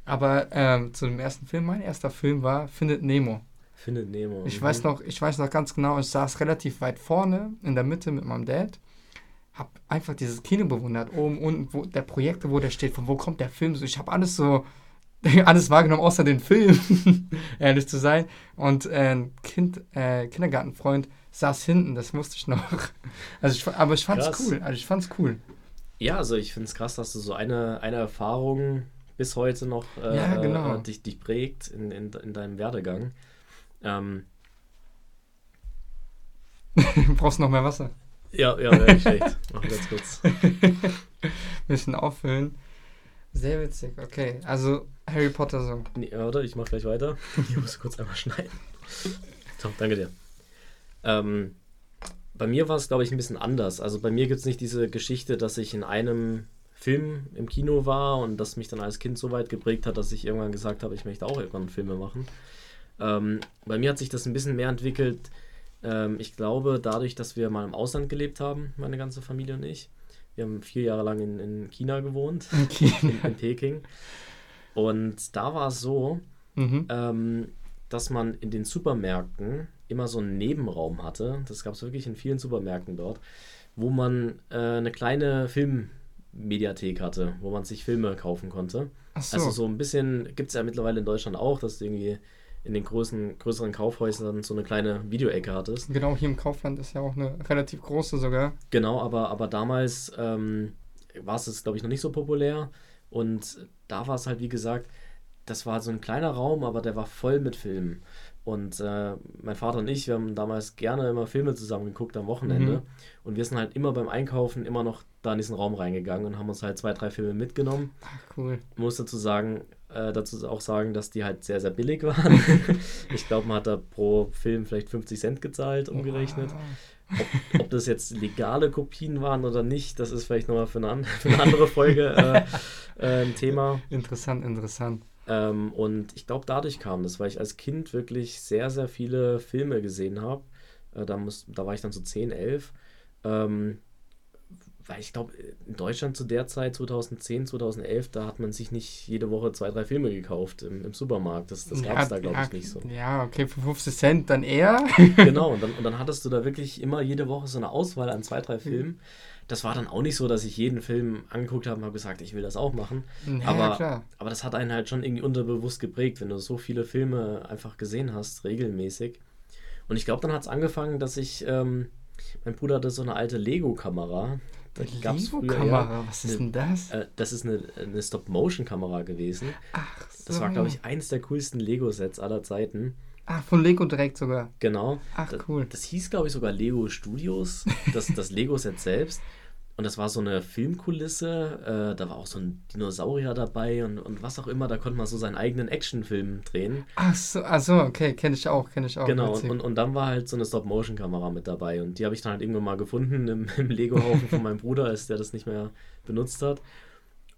Aber ähm, zu dem ersten Film, mein erster Film war Findet Nemo. Findet Nemo. Ich mhm. weiß noch, ich weiß noch ganz genau, ich saß relativ weit vorne in der Mitte mit meinem Dad, hab einfach dieses Kino bewundert, oben unten, wo der Projektor, wo der steht, von wo kommt der Film, so ich habe alles so alles wahrgenommen außer den Film, ehrlich zu sein. Und äh, ein Kind, äh, Kindergartenfreund saß hinten, das wusste ich noch. Also ich, aber ich fand's Krass. cool, also ich fand's cool. Ja, also ich finde es krass, dass du so eine, eine Erfahrung bis heute noch äh, Ja, genau. äh, dich, dich prägt in, in, in deinem Werdegang. Ähm, Brauchst du noch mehr Wasser? ja, ja, wäre nicht schlecht. Noch ganz kurz. bisschen auffüllen. Sehr witzig, okay. Also Harry Potter so. Nee, warte, ich mach gleich weiter. Ich muss kurz einmal schneiden. So, danke dir. Ähm, bei mir war es, glaube ich, ein bisschen anders. Also bei mir gibt es nicht diese Geschichte, dass ich in einem Film im Kino war und das mich dann als Kind so weit geprägt hat, dass ich irgendwann gesagt habe, ich möchte auch irgendwann Filme machen. Ähm, bei mir hat sich das ein bisschen mehr entwickelt. Ähm, ich glaube, dadurch, dass wir mal im Ausland gelebt haben, meine ganze Familie und ich. Wir haben vier Jahre lang in, in China gewohnt, Okay. in, in Peking. Und da war es so, Mhm. ähm, dass man in den Supermärkten immer so einen Nebenraum hatte. Das gab es wirklich in vielen Supermärkten dort, wo man äh, eine kleine Filmmediathek hatte, wo man sich Filme kaufen konnte. So. Also so ein bisschen gibt es ja mittlerweile in Deutschland auch, dass du irgendwie in den großen, größeren Kaufhäusern so eine kleine Videoecke hattest. Genau, hier im Kaufland ist ja auch eine relativ große sogar. Genau, aber, aber damals ähm, war es glaube ich, noch nicht so populär. Und da war es halt, wie gesagt, das war so ein kleiner Raum, aber der war voll mit Filmen. Und äh, mein Vater und ich, wir haben damals gerne immer Filme zusammen geguckt am Wochenende. Mhm. Und wir sind halt immer beim Einkaufen immer noch da in diesen Raum reingegangen und haben uns halt zwei, drei Filme mitgenommen. Ach, cool. Ich muss dazu sagen, äh, dazu auch sagen, dass die halt sehr, sehr billig waren. ich glaube, man hat da pro Film vielleicht 50 Cent gezahlt, umgerechnet. Wow. Ob, ob das jetzt legale Kopien waren oder nicht, das ist vielleicht nochmal für eine, für eine andere Folge äh, äh, ein Thema. Interessant, interessant. Ähm, und ich glaube, dadurch kam das, weil ich als Kind wirklich sehr, sehr viele Filme gesehen habe. Äh, da, muss, da war ich dann so 10, 11. Ähm, weil ich glaube, in Deutschland zu der Zeit, 2010, 2011, da hat man sich nicht jede Woche zwei, drei Filme gekauft im, im Supermarkt. Das, das gab es da, glaube ja, ich, nicht so. Ja, okay, für 50 Cent dann eher. Genau, und dann, und dann hattest du da wirklich immer jede Woche so eine Auswahl an zwei, drei Filmen. Das war dann auch nicht so, dass ich jeden Film angeguckt habe und habe gesagt, ich will das auch machen. Ja, aber, klar. aber das hat einen halt schon irgendwie unterbewusst geprägt, wenn du so viele Filme einfach gesehen hast, regelmäßig. Und ich glaube, dann hat es angefangen, dass ich, ähm, mein Bruder hatte so eine alte Lego-Kamera. Lego-Kamera, was ist denn das? Äh, das ist eine, eine Stop-Motion-Kamera gewesen. Ach, Das so. war, glaube ich, eins der coolsten Lego-Sets aller Zeiten. Ach, von Lego direkt sogar. Genau. Ach, cool. Das hieß, glaube ich, sogar Lego Studios, das, das Lego-Set selbst. Und das war so eine Filmkulisse. Äh, da war auch so ein Dinosaurier dabei und, und was auch immer. Da konnte man so seinen eigenen Actionfilm drehen. Ach so, ach so okay, kenne ich auch, kenne ich auch. genau. Und, und, und dann war halt so eine Stop-Motion-Kamera mit dabei. Und die habe ich dann halt irgendwann mal gefunden im, im Lego-Haufen von meinem Bruder, als der das nicht mehr benutzt hat.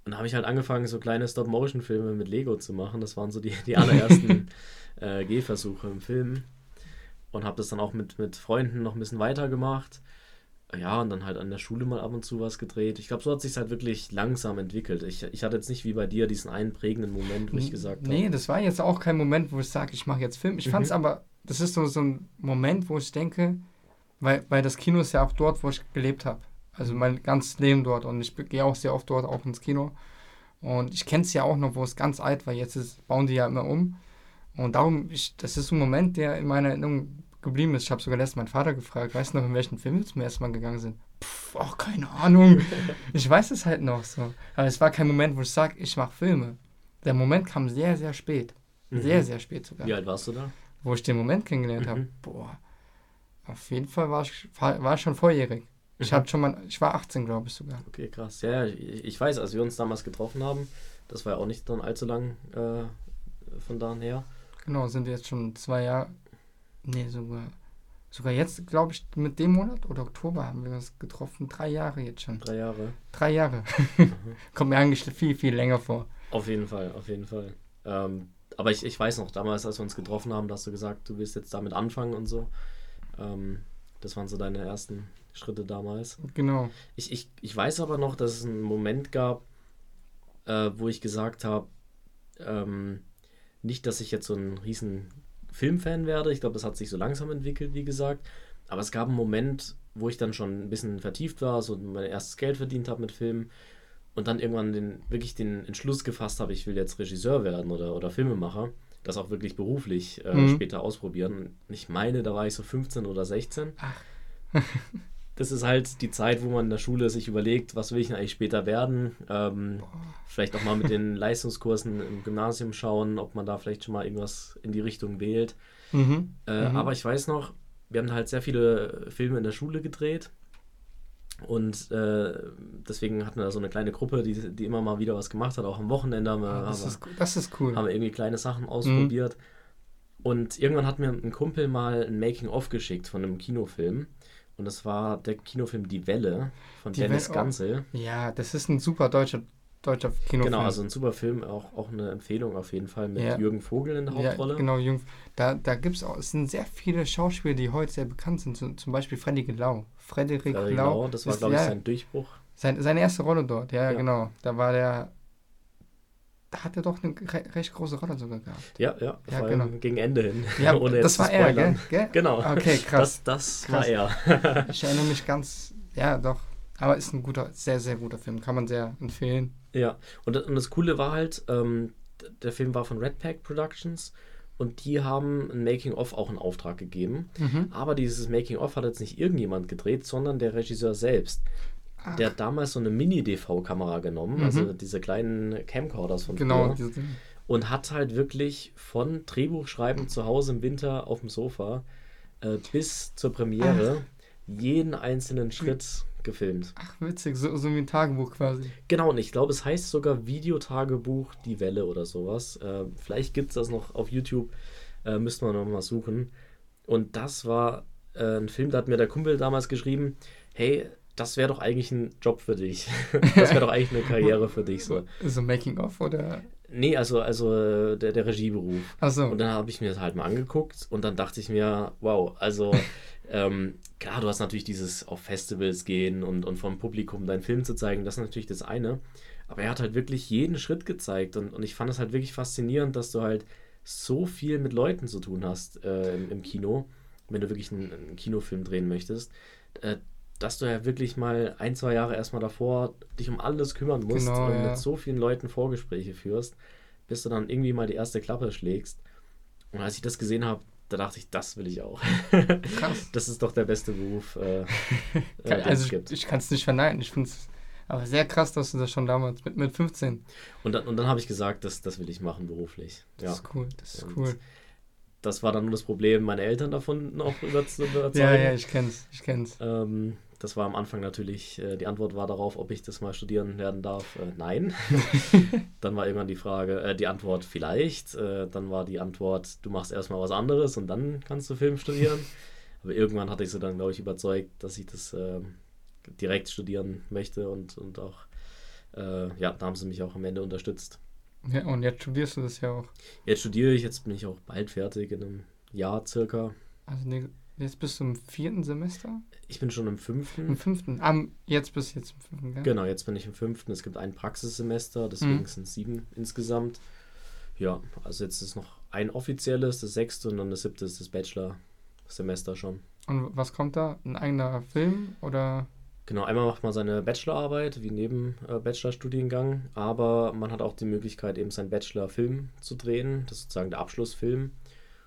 Und da habe ich halt angefangen, so kleine Stop-Motion-Filme mit Lego zu machen. Das waren so die, die allerersten äh, Gehversuche im Film. Und habe das dann auch mit, mit Freunden noch ein bisschen weitergemacht. Ja, und dann halt an der Schule mal ab und zu was gedreht. Ich glaube, so hat sich halt wirklich langsam entwickelt. Ich, ich hatte jetzt nicht wie bei dir diesen einen prägenden Moment, wo ich gesagt habe. Nee, das war jetzt auch kein Moment, wo ich sage, ich mache jetzt Film. Ich fand es Mhm. aber, das ist so, so ein Moment, wo ich denke, weil, weil das Kino ist ja auch dort, wo ich gelebt habe. Also mein ganzes Leben dort und ich gehe auch sehr oft dort auch ins Kino. Und ich kenne es ja auch noch, wo es ganz alt war. Jetzt ist, bauen die ja immer um. Und darum, ich, das ist ein Moment, der in meiner Erinnerung geblieben ist. Ich habe sogar letztens meinen Vater gefragt, weißt du noch, in welchen Film wir zum ersten Mal gegangen sind? Puh, auch keine Ahnung. ich weiß es halt noch so. Aber es war kein Moment, wo ich sage, ich mache Filme. Der Moment kam sehr, sehr spät. Mhm. Sehr, sehr spät sogar. Wie alt warst du da? Wo ich den Moment kennengelernt Mhm. habe. Boah. Auf jeden Fall war ich, war, ich schon volljährig. Ich, Mhm. schon mal, ich war 18, glaube ich sogar. Okay, krass. Ja, ich, ich weiß, als wir uns damals getroffen haben, das war ja auch nicht dann allzu lang äh, von da her. Genau, sind jetzt schon zwei Jahre. Nee, sogar. Sogar jetzt, glaube ich, mit dem Monat oder Oktober haben wir uns getroffen. Drei Jahre jetzt schon. Drei Jahre. Drei Jahre. Mhm. Kommt mir eigentlich viel, viel länger vor. Auf jeden Fall, auf jeden Fall. Ähm, aber ich, ich weiß noch, damals, als wir uns getroffen haben, da hast du gesagt, du willst jetzt damit anfangen und so. Ähm, das waren so deine ersten Schritte damals. Genau. Ich, ich, ich weiß aber noch, dass es einen Moment gab, äh, wo ich gesagt habe, ähm, nicht, dass ich jetzt so ein riesen Filmfan werde. Ich glaube, das hat sich so langsam entwickelt, wie gesagt. Aber es gab einen Moment, wo ich dann schon ein bisschen vertieft war, so mein erstes Geld verdient habe mit Filmen und dann irgendwann den, wirklich den Entschluss gefasst habe, ich will jetzt Regisseur werden oder, oder Filmemacher. Das auch wirklich beruflich äh, Mhm. später ausprobieren. Ich meine, da war ich so 15 oder 16 Ach. das ist halt die Zeit, wo man in der Schule sich überlegt, was will ich denn eigentlich später werden. Ähm, vielleicht auch mal mit den Leistungskursen im Gymnasium schauen, ob man da vielleicht schon mal irgendwas in die Richtung wählt. Mhm. Äh, Mhm. Aber ich weiß noch, wir haben halt sehr viele Filme in der Schule gedreht. Und äh, deswegen hatten wir da so eine kleine Gruppe, die, die immer mal wieder was gemacht hat. Auch am Wochenende haben wir, Ah, das, haben ist, das ist cool. haben wir irgendwie kleine Sachen ausprobiert. Und irgendwann hat mir ein Kumpel mal ein Making-of geschickt von einem Kinofilm. Und das war der Kinofilm Die Welle von Die Dennis Welle, oh. Gansel. Ja, das ist ein super deutscher, deutscher Kinofilm. Genau, also ein super Film, auch, auch eine Empfehlung auf jeden Fall mit Ja. Jürgen Vogel in der Hauptrolle. Ja, genau, Jung. Da, da gibt es auch, es sind sehr viele Schauspieler, die heute sehr bekannt sind. Zum, zum Beispiel Freddy Lau. Frederik Lau. Lau, das war, glaube ich, ja, sein Durchbruch. sein, seine erste Rolle dort. Ja, Ja. genau. Da war der. Hat er doch eine re recht große Rolle sogar gehabt. Ja, ja, Ja, genau. gegen Ende hin. Ja, ohne das war er, gell? gell? Genau. Okay, krass. Das, das Krass. war er. Ich erinnere mich ganz. Ja, doch. Aber ist ein guter, sehr, sehr guter Film. Kann man sehr empfehlen. Ja, und, das- und das Coole war halt, ähm, der Film war von Red Pack Productions und die haben ein Making-of auch in Auftrag gegeben. Mhm. Aber dieses Making-of hat jetzt nicht irgendjemand gedreht, sondern der Regisseur selbst. Ach, Der hat damals so eine Mini-DV-Kamera genommen, Mhm. also diese kleinen Camcorders von genau. früher, und hat halt wirklich von Drehbuchschreiben zu Hause im Winter auf dem Sofa äh, bis zur Premiere jeden einzelnen Schritt gefilmt. ach, witzig. So, so wie ein Tagebuch quasi. Genau, und ich glaube, es heißt sogar Videotagebuch Die Welle oder sowas. Äh, vielleicht gibt es das noch auf YouTube, äh, müsste man noch mal suchen. Und das war äh, ein Film, da hat mir der Kumpel damals geschrieben, hey, das wäre doch eigentlich ein Job für dich. das wäre doch eigentlich eine Karriere für dich. So. So Making-of oder. Nee, also, also der, der Regieberuf. Achso. Und dann habe ich mir das halt mal angeguckt und dann dachte ich mir, wow, also ähm, klar, du hast natürlich dieses auf Festivals gehen und, und vom Publikum deinen Film zu zeigen, das ist natürlich das eine. Aber er hat halt wirklich jeden Schritt gezeigt und, und ich fand es halt wirklich faszinierend, dass du halt so viel mit Leuten zu tun hast äh, im, im Kino, wenn du wirklich einen, einen Kinofilm drehen möchtest. Äh, dass du ja wirklich mal ein, zwei Jahre erstmal davor dich um alles kümmern musst Genau, und ja. mit so vielen Leuten Vorgespräche führst, bis du dann irgendwie mal die erste Klappe schlägst. Und als ich das gesehen habe, da dachte ich, das will ich auch. Krass. Das ist doch der beste Beruf, äh, äh, den also es gibt. ich kann es nicht verneinen. Ich finde es aber sehr krass, dass du das schon damals mit, mit 15. Und dann, und dann habe ich gesagt, das, das will ich machen beruflich. Das Ja. ist cool. Das ist Und cool. Das war dann nur das Problem, meine Eltern davon noch über zu überzeugen. Ja, ja, ich kenn's. Ich kenn's. Ähm, das war am Anfang natürlich, äh, die Antwort war darauf, ob ich das mal studieren werden darf. Äh, nein. dann war irgendwann die Frage, äh, die Antwort vielleicht. Äh, dann war die Antwort, du machst erstmal was anderes und dann kannst du Film studieren. Aber irgendwann hatte ich sie dann, glaube ich, überzeugt, dass ich das ähm, direkt studieren möchte und, und auch, äh, ja, da haben sie mich auch am Ende unterstützt. Ja, und jetzt studierst du das ja auch. Jetzt studiere ich, jetzt bin ich auch bald fertig, in einem Jahr circa. Also ne, jetzt bist du im vierten Semester? Ich bin schon im Im fünften. fünften. Am, jetzt bist du jetzt im fünften, gell? Genau, jetzt bin ich im fünften. Es gibt ein Praxissemester, deswegen Mhm. sind es sieben insgesamt. Ja, also jetzt ist noch ein offizielles, das sechste und dann das siebte ist das Bachelor-Semester schon. Und was kommt da? Ein eigener Film oder? Genau, einmal macht man seine Bachelorarbeit wie neben äh, Bachelorstudiengang, aber man hat auch die Möglichkeit, eben seinen Bachelor-Film zu drehen. Das ist sozusagen der Abschlussfilm.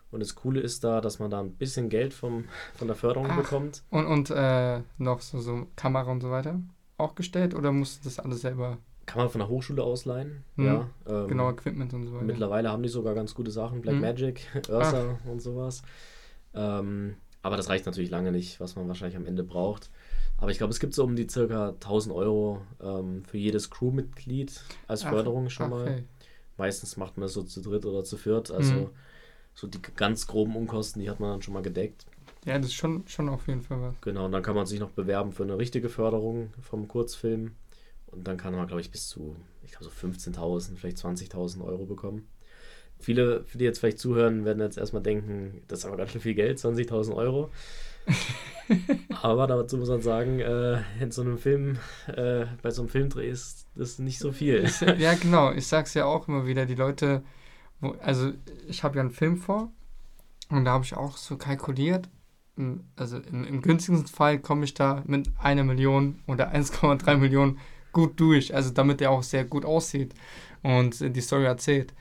Und das Coole ist da, dass man da ein bisschen Geld vom, von der Förderung Ach. bekommt. Und, und äh, noch so, so Kamera und so weiter? Auch gestellt oder musst du das alles selber? Kann man von der Hochschule ausleihen. Mhm. Ja, ähm, Genau, Equipment und so weiter. Mittlerweile haben die sogar ganz gute Sachen, Black Mhm. Magic, Ursa und sowas. Ähm, aber das reicht natürlich lange nicht, was man wahrscheinlich am Ende braucht. Aber ich glaube, es gibt so um die circa 1000 Euro ähm, für jedes Crewmitglied als Ach, Förderung schon mal. okay. Meistens macht man es so zu dritt oder zu viert. Also Mhm. so die ganz groben Unkosten, die hat man dann schon mal gedeckt. Ja, das ist schon, schon auf jeden Fall was. Genau, und dann kann man sich noch bewerben für eine richtige Förderung vom Kurzfilm. Und dann kann man, glaube ich, bis zu, ich glaube, so 15.000, vielleicht 20.000 Euro bekommen. Viele, die jetzt vielleicht zuhören, werden jetzt erstmal denken, das ist aber ganz schön viel Geld, 20.000 Euro. aber dazu muss man sagen, äh, in so einem Film, äh, bei so einem Filmdreh ist das nicht so viel. Ja, genau. Ich sag's ja auch immer wieder. Die Leute, wo, also ich habe ja einen Film vor und da habe ich auch so kalkuliert. Also im, im günstigsten Fall komme ich da mit einer Million oder 1,3 Millionen gut durch. Also damit der auch sehr gut aussieht und die Story erzählt.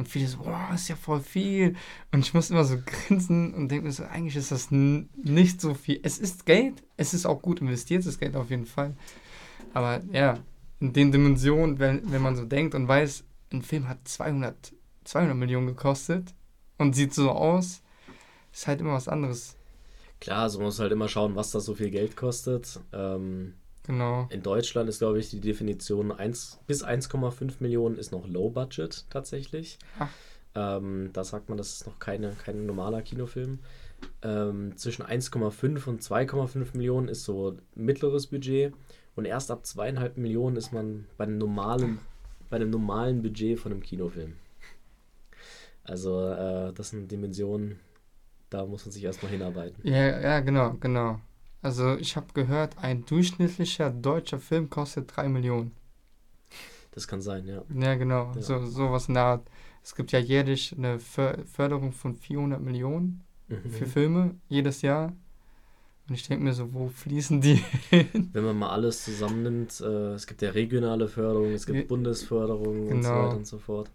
Und viele so, wow, ist ja voll viel. Und ich muss immer so grinsen und denke mir so, eigentlich ist das nicht so viel. Es ist Geld, es ist auch gut investiertes Geld auf jeden Fall. Aber ja, in den Dimensionen, wenn, wenn man so denkt und weiß, ein Film hat 200, 200 Millionen gekostet und sieht so aus, ist halt immer was anderes. Klar, also man muss halt immer schauen, was das so viel Geld kostet. Ähm, Genau. In Deutschland ist, glaube ich, die Definition 1 bis 1,5 Millionen ist noch Low Budget tatsächlich. Ähm, da sagt man, das ist noch keine, kein normaler Kinofilm. Ähm, zwischen 1,5 und 2,5 Millionen ist so mittleres Budget. Und erst ab zweieinhalb Millionen ist man bei einem normalen, bei einem normalen Budget von einem Kinofilm. Also äh, das sind Dimensionen, da muss man sich erstmal hinarbeiten. Ja, ja, genau, genau. Also ich habe gehört, ein durchschnittlicher deutscher Film kostet 3 Millionen. Das kann sein, ja. Ja, genau. Ja. So, sowas in der Art. Es gibt ja jährlich eine För- Förderung von 400 Millionen für Mhm. Filme jedes Jahr. Und ich denke mir so, wo fließen die hin? Wenn man mal alles zusammennimmt, äh, es gibt ja regionale Förderung, es gibt. Bundesförderung und so Genau. weiter und so fort.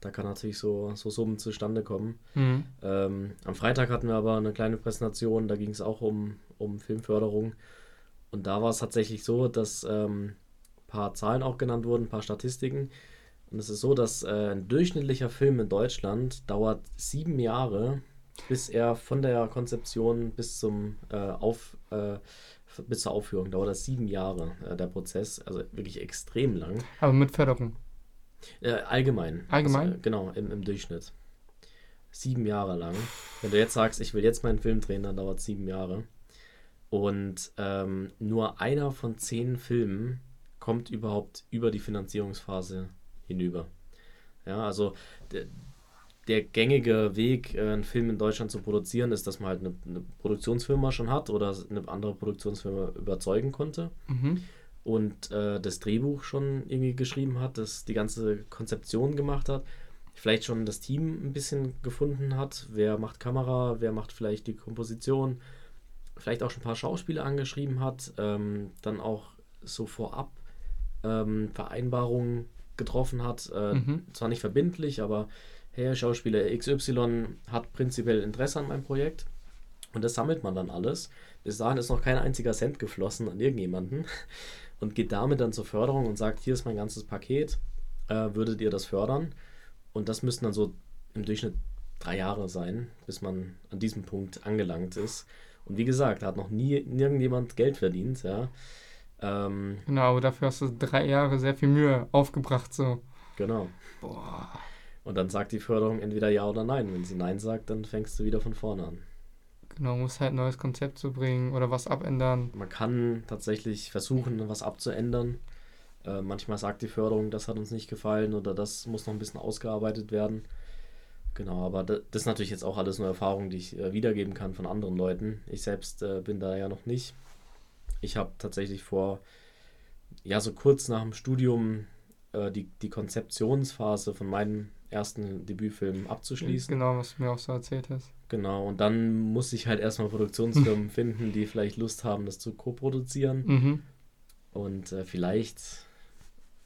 Da kann natürlich so, so Summen zustande kommen. Mhm. Ähm, am Freitag hatten wir aber eine kleine Präsentation, da ging es auch um, um Filmförderung. Und da war es tatsächlich so, dass ähm, ein paar Zahlen auch genannt wurden, ein paar Statistiken. Und es ist so, dass äh, ein durchschnittlicher Film in Deutschland dauert sieben Jahre, bis er von der Konzeption bis zum äh, auf, äh, bis zur Aufführung dauert das sieben Jahre, äh, der Prozess, also wirklich extrem lang. Aber mit Förderung. Äh, allgemein. Allgemein? Also, genau, im, im Durchschnitt. Sieben Jahre lang. Wenn du jetzt sagst, ich will jetzt meinen Film drehen, dann dauert es sieben Jahre. Und ähm, nur einer von zehn Filmen kommt überhaupt über die Finanzierungsphase hinüber. Ja, also der, der gängige Weg, äh, einen Film in Deutschland zu produzieren, ist, dass man halt eine, eine Produktionsfirma schon hat oder eine andere Produktionsfirma überzeugen konnte Mhm. und äh, das Drehbuch schon irgendwie geschrieben hat, das die ganze Konzeption gemacht hat, vielleicht schon das Team ein bisschen gefunden hat, wer macht Kamera, wer macht vielleicht die Komposition, vielleicht auch schon ein paar Schauspieler angeschrieben hat, ähm, dann auch so vorab ähm, Vereinbarungen getroffen hat, äh, Mhm. zwar nicht verbindlich, aber hey, Schauspieler XY hat prinzipiell Interesse an meinem Projekt und das sammelt man dann alles. Bis dahin ist noch kein einziger Cent geflossen an irgendjemanden und geht damit dann zur Förderung und sagt, hier ist mein ganzes Paket, äh, würdet ihr das fördern? Und das müssten dann so im Durchschnitt drei Jahre sein, bis man an diesem Punkt angelangt ist. Und wie gesagt, da hat noch nie irgendjemand Geld verdient, ja. Ähm, Genau, aber dafür hast du drei Jahre sehr viel Mühe aufgebracht, so. genau. Boah. Und dann sagt die Förderung entweder ja oder nein. Wenn sie nein sagt, dann fängst du wieder von vorne an. Genau, musst halt ein neues Konzept zu bringen oder was abändern. Man kann tatsächlich versuchen, was abzuändern. Äh, manchmal sagt die Förderung, das hat uns nicht gefallen oder das muss noch ein bisschen ausgearbeitet werden. Genau, aber da- das ist natürlich jetzt auch alles nur Erfahrung, die ich äh, wiedergeben kann von anderen Leuten. Ich selbst äh, bin da ja noch nicht. Ich habe tatsächlich vor, ja, so kurz nach dem Studium äh, die, die Konzeptionsphase von meinem ersten Debütfilm abzuschließen. Genau, was du mir auch so erzählt hast. Genau, und dann muss ich halt erstmal Produktionsfirmen finden, die vielleicht Lust haben, das zu co-produzieren. Mhm. Und vielleicht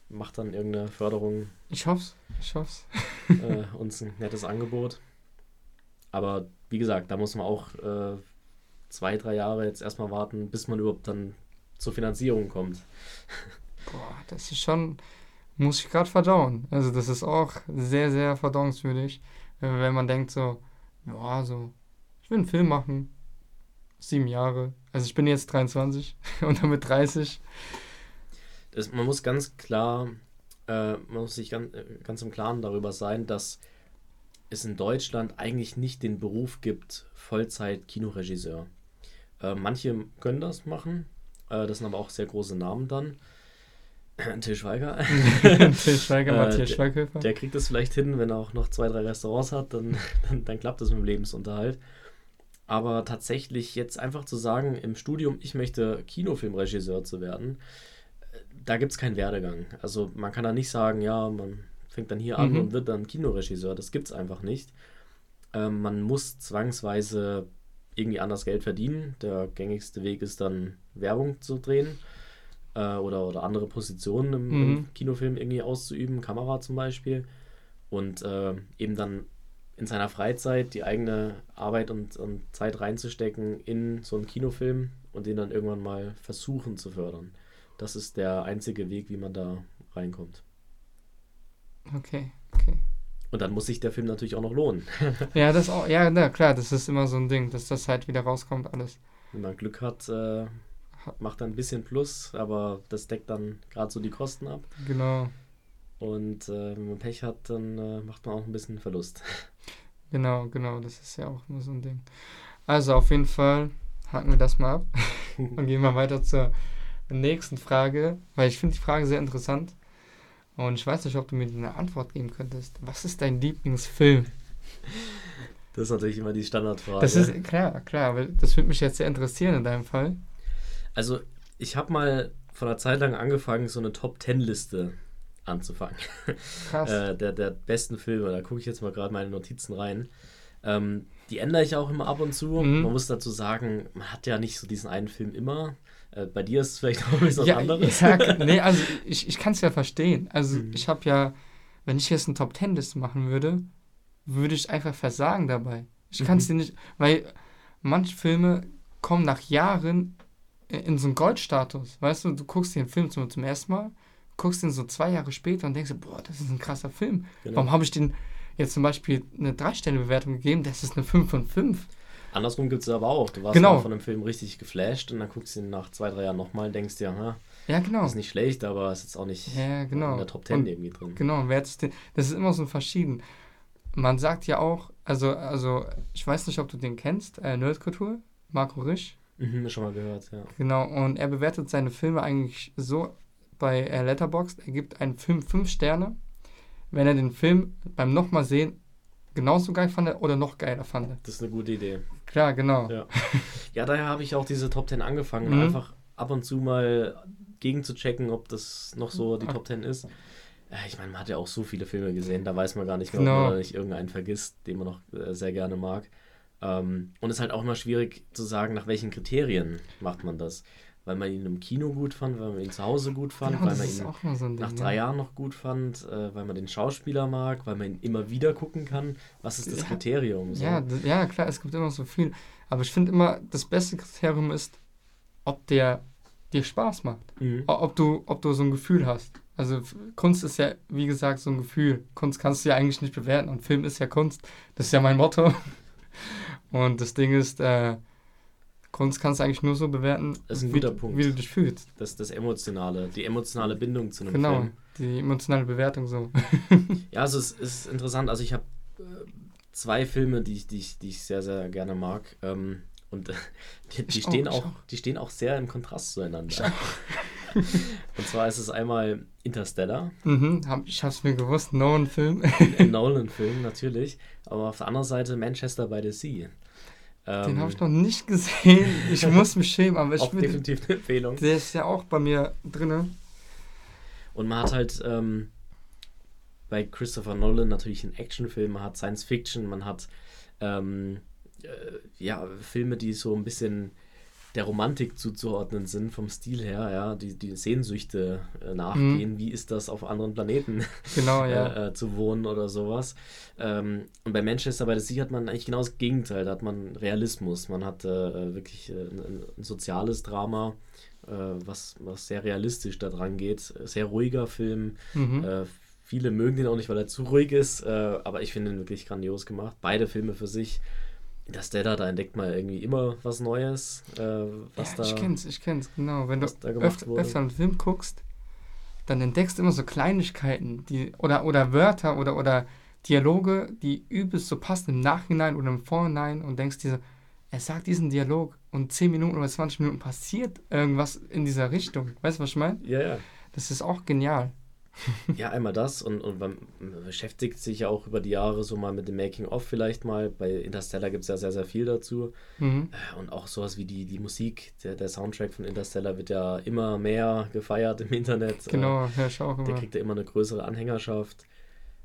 macht dann irgendeine Förderung Ich hoff's, ich hoff's. äh, uns ein nettes Angebot. Aber wie gesagt, da muss man auch äh, zwei, drei Jahre jetzt erstmal warten, bis man überhaupt dann zur Finanzierung kommt. Boah, das ist schon, muss ich gerade verdauen. Also das ist auch sehr, sehr verdauungswürdig, wenn wenn man denkt so, ja, so, ich will einen Film machen, sieben Jahre. Also ich bin jetzt 23 und damit 30. Das, man muss ganz klar, äh, man muss sich ganz, äh, ganz im Klaren darüber sein, dass es in Deutschland eigentlich nicht den Beruf gibt, Vollzeit-Kinoregisseur. Äh, manche können das machen, äh, das sind aber auch sehr große Namen dann. Till Schweiger. Til Schweiger, Äh, Matthias der- Schweighöfer. Der kriegt es vielleicht hin, wenn er auch noch zwei, drei Restaurants hat, dann, dann, dann klappt das mit dem Lebensunterhalt. Aber tatsächlich jetzt einfach zu sagen, im Studium, ich möchte Kinofilmregisseur zu werden, da gibt es keinen Werdegang. Also man kann da nicht sagen, ja, man fängt dann hier an Mhm. und wird dann Kinoregisseur. Das gibt es einfach nicht. Ähm, man muss zwangsweise irgendwie anders Geld verdienen. Der gängigste Weg ist dann Werbung zu drehen äh, oder, oder andere Positionen im, im Mhm. Kinofilm irgendwie auszuüben, Kamera zum Beispiel. Und äh, eben dann in seiner Freizeit die eigene Arbeit und, und Zeit reinzustecken in so einen Kinofilm und den dann irgendwann mal versuchen zu fördern. Das ist der einzige Weg, wie man da reinkommt. Okay, okay. Und dann muss sich der Film natürlich auch noch lohnen. Ja, das auch, ja, na, klar, das ist immer so ein Ding, dass das halt wieder rauskommt, alles. Wenn man Glück hat, äh, macht dann ein bisschen Plus, aber das deckt dann gerade so die Kosten ab. Genau. Und äh, wenn man Pech hat, dann äh, macht man auch ein bisschen Verlust. Genau, genau, das ist ja auch immer so ein Ding. Also auf jeden Fall haken wir das mal ab und gehen mal weiter zur nächsten Frage, weil ich finde die Frage sehr interessant. Und ich weiß nicht, ob du mir eine Antwort geben könntest. Was ist dein Lieblingsfilm? Das ist natürlich immer die Standardfrage. Das ist klar, klar, aber das würde mich jetzt sehr interessieren in deinem Fall. Also, ich habe mal vor einer Zeit lang angefangen, so eine Top-10-Liste anzufangen. Krass. äh, der, der besten Filme. Da gucke ich jetzt mal gerade meine Notizen rein. Ähm, die ändere ich auch immer ab und zu. Mhm. Man muss dazu sagen, man hat ja nicht so diesen einen Film immer. Äh, bei dir ist es vielleicht auch bisschen ja, anderes. Ja, nee, also ich, ich kann es ja verstehen. Also mhm. ich habe ja, wenn ich jetzt eine Top-10-Liste machen würde, würde ich einfach versagen dabei. Ich kann es mhm. dir nicht, weil manche Filme kommen nach Jahren in so einen Goldstatus. Weißt du, du guckst dir den Film zum, zum ersten Mal, guckst ihn so zwei Jahre später und denkst, boah, das ist ein krasser Film. Genau. Warum habe ich den jetzt zum Beispiel eine 3-Sterne-Bewertung gegeben? Das ist eine 5 von 5. Andersrum gibt es aber auch. Du warst genau. von einem Film richtig geflasht und dann guckst du ihn nach zwei, drei Jahren nochmal und denkst dir, ha, ja, genau. ist nicht schlecht, aber ist jetzt auch nicht ja, genau. in der Top 10 und, irgendwie drin. Genau, das ist immer so verschieden. Man sagt ja auch, also, also ich weiß nicht, ob du den kennst, äh, Nerdkultur, Marco Risch. Mhm, schon mal gehört, ja. Genau, und er bewertet seine Filme eigentlich so bei äh, Letterboxd. Er gibt einen Film 5 Sterne, wenn er den Film beim nochmal sehen genauso geil fand oder noch geiler fand. Das ist eine gute Idee. Klar, genau. Ja, ja daher habe ich auch diese Top 10 angefangen, mhm. einfach ab und zu mal gegen zu checken, ob das noch so die Top 10 ist. Ich meine, man hat ja auch so viele Filme gesehen, da weiß man gar nicht mehr, genau. ob man nicht irgendeinen vergisst, den man noch äh, sehr gerne mag. Ähm, und es ist halt auch immer schwierig zu sagen, nach welchen Kriterien macht man das. Weil man ihn im Kino gut fand, weil man ihn zu Hause gut fand, genau, weil man ihn so Ding, nach drei ja. Jahren noch gut fand, äh, weil man den Schauspieler mag, weil man ihn immer wieder gucken kann. Was ist das ja, Kriterium? So? Ja, ja, klar, es gibt immer so viel. Aber ich finde immer, das beste Kriterium ist, ob der dir Spaß macht. Mhm. Ob, du, ob du so ein Gefühl hast. Also Kunst ist ja, wie gesagt, so ein Gefühl. Kunst kannst du ja eigentlich nicht bewerten und Film ist ja Kunst. Das ist ja mein Motto. Und das Ding ist, äh, Kunst kannst du eigentlich nur so bewerten, das ist ein guter Punkt. wie du dich fühlst. Das das Emotionale, die emotionale Bindung zu einem genau, Film. Genau, die emotionale Bewertung so. ja, also es ist interessant. Also ich habe äh, zwei Filme, die ich, die, ich, die ich sehr, sehr gerne mag. Ähm, und äh, die, die stehen auch, auch, die stehen auch sehr im Kontrast zueinander. Und zwar ist es einmal Interstellar. Mhm, hab, ich hab's mir gewusst, Nolan-Film. Ein Nolan-Film, natürlich. Aber auf der anderen Seite Manchester by the Sea. Den ähm, habe ich noch nicht gesehen. Ich muss mich schämen, aber ich auch will. definitiv eine Empfehlung. Der ist ja auch bei mir drin. Und man hat halt ähm, bei Christopher Nolan natürlich einen Actionfilm, man hat Science Fiction, man hat ähm, äh, ja, Filme, die so ein bisschen der Romantik zuzuordnen sind, vom Stil her, ja, die, die Sehnsüchte äh, nachgehen, mhm. wie ist das auf anderen Planeten genau, ja. äh, äh, zu wohnen oder sowas. Ähm, und bei Manchester by the Sea hat man eigentlich genau das Gegenteil, da hat man Realismus, man hat äh, wirklich äh, ein, ein, soziales Drama, was, was sehr realistisch da dran geht, sehr ruhiger Film, mhm. viele mögen den auch nicht, weil er zu ruhig ist, aber ich finde ihn wirklich grandios gemacht, beide Filme für sich dass der da, da entdeckt man irgendwie immer was Neues. Äh, was ja, da, ich kenn's, ich kenn's, genau. Wenn du öfter, öfter einen Film guckst, dann entdeckst du immer so Kleinigkeiten, die, oder, oder Wörter oder, oder Dialoge, die übelst so passen im Nachhinein oder im Vorhinein und denkst dir, er sagt diesen Dialog und 10 Minuten oder 20 Minuten passiert irgendwas in dieser Richtung. Weißt du, was ich meine? Ja, ja. Das ist auch genial ja, einmal das und, und man beschäftigt sich ja auch über die Jahre so mal mit dem Making-of vielleicht mal. Bei Interstellar gibt es ja sehr, sehr viel dazu. Mhm. Äh, und auch sowas wie die, die Musik, der, der Soundtrack von Interstellar wird ja immer mehr gefeiert im Internet. Genau, ja, auch immer. Der kriegt ja immer eine größere Anhängerschaft.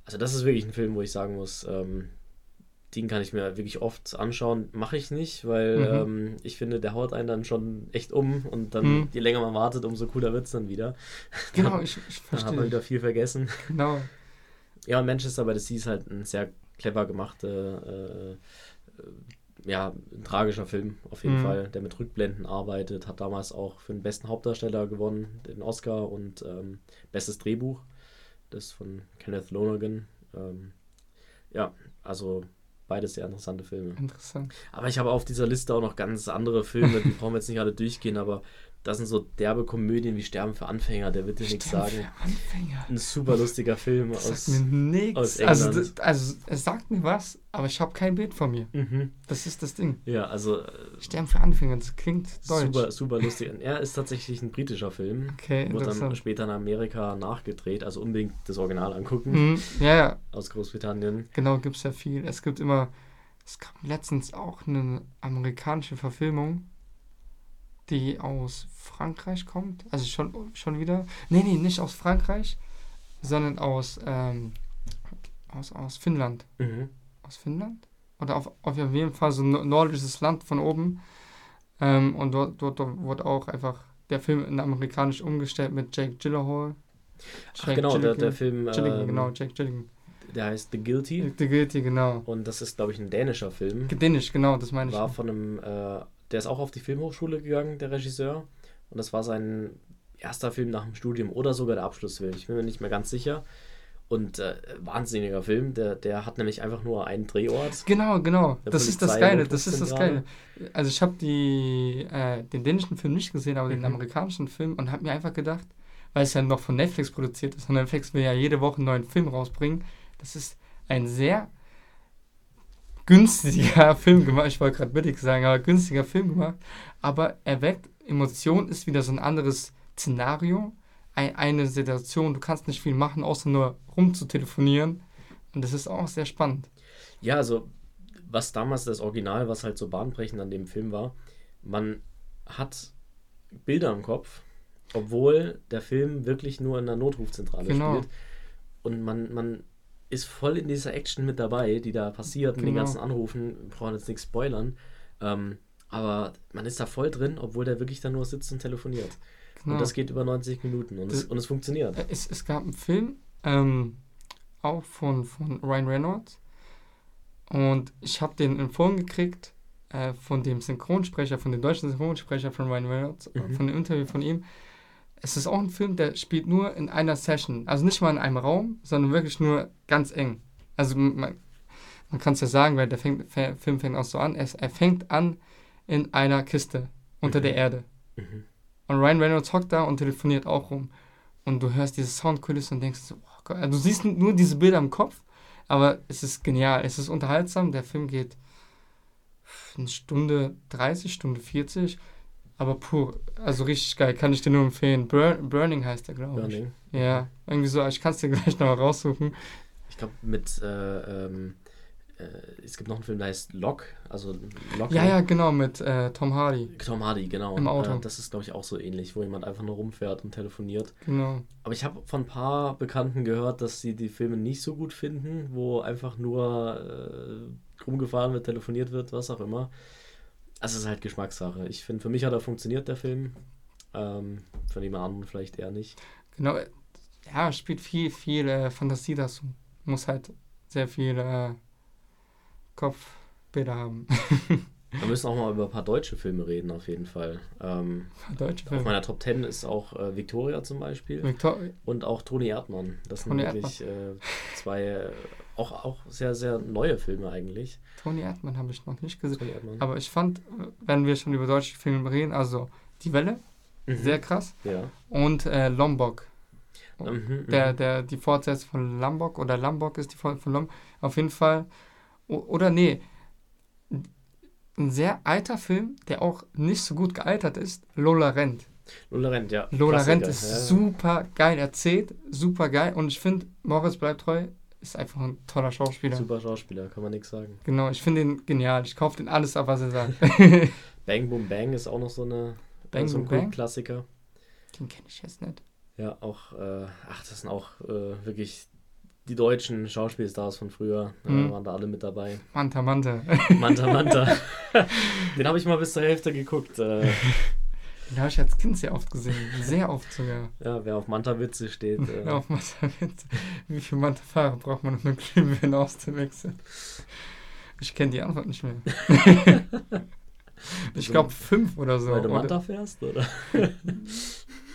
Also das ist wirklich ein Film, wo ich sagen muss, ähm, den kann ich mir wirklich oft anschauen. Mache ich nicht, weil mhm. ähm, ich finde, der haut einen dann schon echt um und dann, mhm. je länger man wartet, umso cooler wird es dann wieder. Genau, dann, ich, ich verstehe. Dann hat man wieder viel vergessen. Genau. Ja, und Manchester by the Sea ist halt ein sehr clever gemachter, äh, äh, ja, ein tragischer Film auf jeden mhm. Fall, der mit Rückblenden arbeitet, hat damals auch für den besten Hauptdarsteller gewonnen, den Oscar und ähm, bestes Drehbuch, das von Kenneth Lonergan. Ähm, ja, also Beides sehr interessante Filme. Interessant. Aber ich habe auf dieser Liste auch noch ganz andere Filme, die brauchen wir jetzt nicht alle durchgehen, aber das sind so derbe Komödien wie Sterben für Anfänger, der wird dir nichts Sterben sagen. für Anfänger. Ein super lustiger Film Das aus. sagt mir nichts. aus Also, England. das- also, es sagt mir was, aber ich habe kein Bild von mir. Mhm. Das ist das Ding. Ja, also äh, Sterben für Anfänger, das klingt deutsch. super, super lustig. Und Er ist tatsächlich ein britischer Film. Okay, Wurde dann später in Amerika nachgedreht, also unbedingt das Original angucken Mhm. Ja, ja, aus Großbritannien. genau, gibt es ja viel. Es gibt immer, es gab letztens auch eine amerikanische Verfilmung, die aus Frankreich kommt. Also schon, schon wieder. Nee, nee, nicht aus Frankreich, sondern aus, ähm, aus, aus Finnland. Mhm. Aus Finnland? Oder auf, auf jeden Fall so ein no- nordisches Land von oben. Ähm, und dort, dort, dort wurde auch einfach der Film in amerikanisch umgestellt mit Jake Gyllenhaal. Ach genau, der, der Film, Gilligan, ähm, genau, Jake Gilligan. der heißt The Guilty The Guilty, genau. und das ist, glaube ich, ein dänischer Film. Dänisch, genau, das meine ich. War von einem, äh, der ist auch auf die Filmhochschule gegangen, der Regisseur. Und das war sein erster Film nach dem Studium oder sogar der Abschlussfilm. Ich bin mir nicht mehr ganz sicher. Und äh, wahnsinniger Film, der, der hat nämlich einfach nur einen Drehort. Genau, genau. Das ist das Geile, das ist das. Geile. Also ich habe die äh, den dänischen Film nicht gesehen, aber den Mhm. amerikanischen Film und habe mir einfach gedacht, weil es ja noch von Netflix produziert ist und Netflix will ja jede Woche einen neuen Film rausbringen, das ist ein sehr günstiger Film gemacht. Ich wollte gerade billig sagen, aber günstiger Film gemacht. Aber er weckt Emotionen, ist wieder so ein anderes Szenario, ein, eine Situation. Du kannst nicht viel machen, außer nur rumzutelefonieren. Und das ist auch sehr spannend. Ja, also was damals das Original, was halt so bahnbrechend an dem Film war, man hat Bilder im Kopf, obwohl der Film wirklich nur in der Notrufzentrale Genau. spielt. Und man, man ist voll in dieser Action mit dabei, die da passiert, mit den Genau. ganzen Anrufen. Wir brauchen jetzt nichts spoilern. Ähm, aber man ist da voll drin, obwohl der wirklich da nur sitzt und telefoniert. Genau. Und das geht über 90 Minuten und, es, Das- und es funktioniert. Es, es gab einen Film, ähm, auch von, von Ryan Reynolds. Und ich habe den empfohlen gekriegt äh, von dem Synchronsprecher, von dem deutschen Synchronsprecher von Ryan Reynolds, Mhm. von dem Interview von ihm. Es ist auch ein Film, der spielt nur in einer Session. Also nicht mal in einem Raum, sondern wirklich nur ganz eng. Also man, man kann es ja sagen, weil der fängt, Film fängt auch so an. Es, er fängt an in einer Kiste unter Mhm. der Erde. Mhm. Und Ryan Reynolds hockt da und telefoniert auch rum. Und du hörst diese Soundkulisse und denkst so, oh Gott, also du siehst nur diese Bilder im Kopf, aber es ist genial, es ist unterhaltsam. Der Film geht eine Stunde 30, Stunde 40, aber pur, also richtig geil, kann ich dir nur empfehlen. Bur Burning heißt der, glaube ich. Burning. Ja, irgendwie so, ich kann es dir gleich noch mal raussuchen. Ich glaube, mit, äh, ähm, äh, es gibt noch einen Film, der heißt Lock, also Lock. Ja, ja, genau, mit äh, Tom Hardy. Tom Hardy, genau. Im Auto. Äh, das ist, glaube ich, auch so ähnlich, wo jemand einfach nur rumfährt und telefoniert. Genau. Aber ich habe von ein paar Bekannten gehört, dass sie die Filme nicht so gut finden, wo einfach nur äh, rumgefahren wird, telefoniert wird, was auch immer. Also es ist halt Geschmackssache. Ich finde, für mich hat er funktioniert, der Film. Ähm, für jemand anderen vielleicht eher nicht. Genau, äh, ja, spielt viel, viel äh, Fantasie dazu. Muss halt sehr viel äh, Kopfbilder haben. Wir müssen auch mal über ein paar deutsche Filme reden, auf jeden Fall. Ähm, Deutsche auf Filme. meiner Top 10 ist auch äh, Victoria zum Beispiel. Victor Und auch Toni Erdmann. Das sind Toni wirklich äh, zwei äh, auch, auch sehr, sehr neue Filme eigentlich. Toni Erdmann habe ich noch nicht gesehen. Aber ich fand, äh, wenn wir schon über deutsche Filme reden, also Die Welle, Mhm. sehr krass. Ja. Und äh, Lombok. Mhm, Der, mhm. der, die Fortsetzung von Lombok oder Lombok ist die Fortsetzung von Lombok. Auf jeden Fall. O oder nee. Ein sehr alter Film, der auch nicht so gut gealtert ist. Lola Rent. Lola Rent, ja. Lola Rent ist ja. super geil erzählt, super geil. Und ich finde, Moritz bleibt treu ist einfach ein toller Schauspieler. Super Schauspieler, kann man nichts sagen. Genau, ich finde ihn genial. Ich kaufe den alles ab, was er sagt. Bang Boom Bang ist auch noch so eine Bang so ein Boom Bang? Klassiker. den kenne ich jetzt nicht. Ja, auch, äh, ach, das sind auch äh, wirklich die deutschen Schauspielstars von früher, äh, Mhm. waren da alle mit dabei. Manta Manta. Manta Manta. Den habe ich mal bis zur Hälfte geguckt. Den habe ich als Kind sehr oft gesehen. Sehr oft sogar. ja, wer auf Manta-Witze steht. Äh, Auf Manta Manta. Wie viele Manta-Fahrer braucht man, um eine Glühbirne auszuwechseln? Ich kenne die Antwort nicht mehr. ich glaube fünf oder so. Weil du Oder- Manta fährst, oder?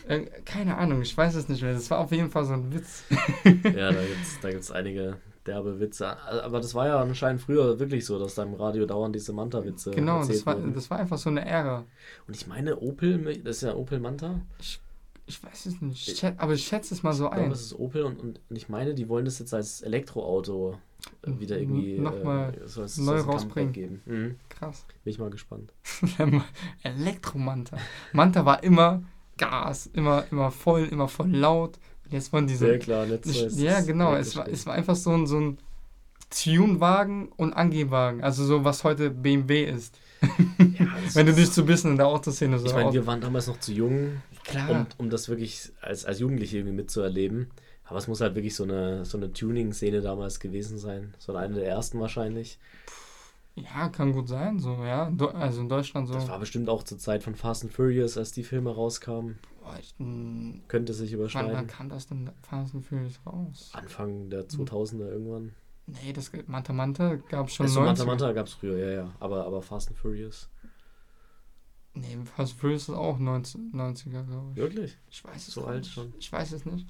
Äh, keine Ahnung, ich weiß es nicht mehr. Das war auf jeden Fall so ein Witz. ja, da gibt es da gibt's einige derbe Witze. Aber das war ja anscheinend früher wirklich so, dass da im Radio dauernd diese Manta-Witze. Genau, das war, das war einfach so eine Ära. Und ich meine, Opel, das ist ja Opel Manta. Ich, ich weiß es nicht, ich, aber ich schätze es mal so ich ein. Ich glaube, es ist Opel und, und ich meine, die wollen das jetzt als Elektroauto wieder irgendwie nochmal äh, neu rausbringen. Geben. Mhm. Krass. Bin ich mal gespannt. Elektromanta. Manta war immer Gas, immer, immer voll, immer voll laut. Jetzt waren diese. Sehr klar, so Ja, genau. Es war, es war einfach so ein, so ein Tune-Wagen und Angehwagen. Also so, was heute BMW ist. Ja, Wenn du dich so ein bisschen in der Autoszene so. Ich meine, wir waren damals noch zu jung, Klar. Um, um das wirklich als, als Jugendliche irgendwie mitzuerleben. Aber es muss halt wirklich so eine, so eine Tuning-Szene damals gewesen sein. So eine der ersten wahrscheinlich. Ja, kann gut sein, so, ja. Also in Deutschland so. Das war bestimmt auch zur Zeit von Fast and Furious, als die Filme rauskamen. Hm, Könnte sich überschneiden. Wann, wann kam das denn Fast and Furious raus? Anfang der 2000er irgendwann. Nee, das Manta Manta gab es schon also Manta Manta gab es früher, ja, ja. Aber, aber Fast and Furious. Nee, Fast and Furious ist auch 90, 90er, glaube ich. Wirklich? Ich weiß es So alt schon. Ich weiß es nicht.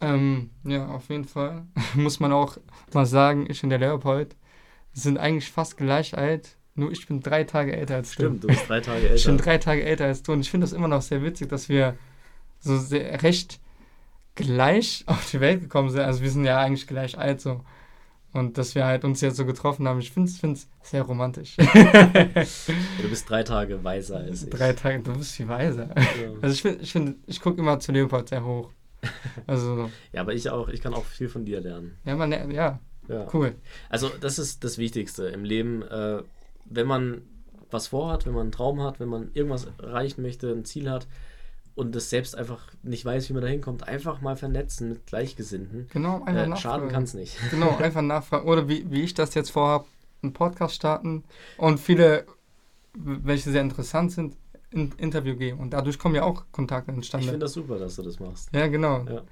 Ähm, ja, auf jeden Fall muss man auch mal sagen, ich und der Leopold sind eigentlich fast gleich alt. Nur ich bin drei Tage älter als Stimmt, du. Stimmt, du bist drei Tage älter. ich bin drei Tage älter als du. Und ich finde das immer noch sehr witzig, dass wir so sehr, recht gleich auf die Welt gekommen sind. Also wir sind ja eigentlich gleich alt so. Und dass wir halt uns jetzt so getroffen haben, ich finde es sehr romantisch. du bist drei Tage weiser als ich. Drei Tage, du bist viel weiser. Ja. Also ich finde, ich, find, ich gucke immer zu Leopold sehr hoch. Also, ja, aber ich auch, ich kann auch viel von dir lernen. Ja, man, ja, ja. cool. Also das ist das Wichtigste im Leben. Äh, wenn man was vorhat, wenn man einen Traum hat, wenn man irgendwas erreichen möchte, ein Ziel hat und das selbst einfach nicht weiß, wie man da hinkommt, einfach mal vernetzen mit Gleichgesinnten. Genau, einfach äh, Schaden kann es nicht. Genau, einfach nachfragen. Oder wie, wie ich das jetzt vorhabe, einen Podcast starten und viele, welche sehr interessant sind, ein Interview geben. Und dadurch kommen ja auch Kontakte entstanden. Ich finde das super, dass du das machst. Ja, genau. Ja.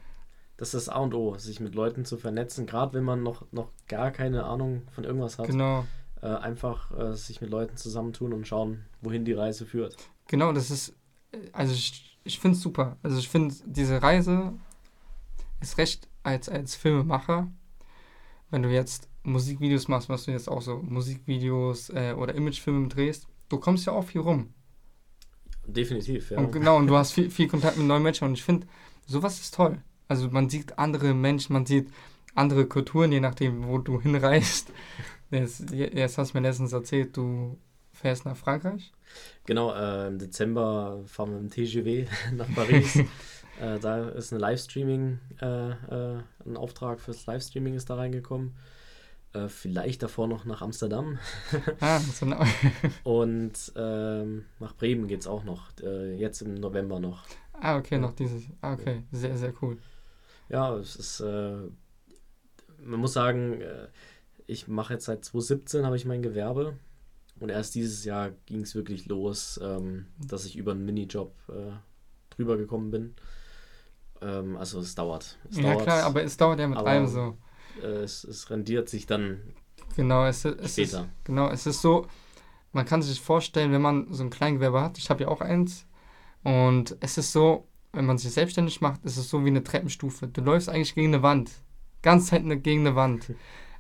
Das ist das A und O, sich mit Leuten zu vernetzen, gerade wenn man noch, noch gar keine Ahnung von irgendwas hat. Genau. Äh, einfach äh, sich mit Leuten zusammentun und schauen, wohin die Reise führt. Genau, das ist, also ich, ich finde es super. Also ich finde, diese Reise ist recht als, als Filmemacher, wenn du jetzt Musikvideos machst, was du jetzt auch so Musikvideos äh, oder Imagefilme drehst, du kommst ja auch viel rum. Definitiv, ja. Und genau, und du hast viel, viel Kontakt mit neuen Menschen und ich finde, sowas ist toll. Also man sieht andere Menschen, man sieht andere Kulturen, je nachdem, wo du hinreist. Jetzt, jetzt hast du mir letztens erzählt, du fährst nach Frankreich. Genau, äh, im Dezember fahren wir mit dem TGW nach Paris. äh, da ist eine Livestreaming, äh, äh, ein Auftrag fürs Livestreaming ist da reingekommen. Äh, vielleicht davor noch nach Amsterdam. ah, so Und ähm, nach Bremen geht es auch noch, äh, jetzt im November noch. Ah, okay, noch dieses. Ah, okay, sehr, sehr cool. Ja, es ist, man muss sagen, ich mache jetzt seit 2017 habe ich mein Gewerbe und erst dieses Jahr ging es wirklich los, ähm, dass ich über einen Minijob äh, drüber gekommen bin. Ähm, also es dauert. Es ja dauert, klar, aber es dauert ja mit allem so äh, es, es rendiert sich dann genau, es, es später. Ist, genau, es ist so, man kann sich vorstellen, wenn man so ein Kleingewerbe hat, ich habe ja auch eins, und es ist so, wenn man sich selbstständig macht, ist es so wie eine Treppenstufe. Du läufst eigentlich gegen eine Wand. Ganz Zeit gegen eine Wand.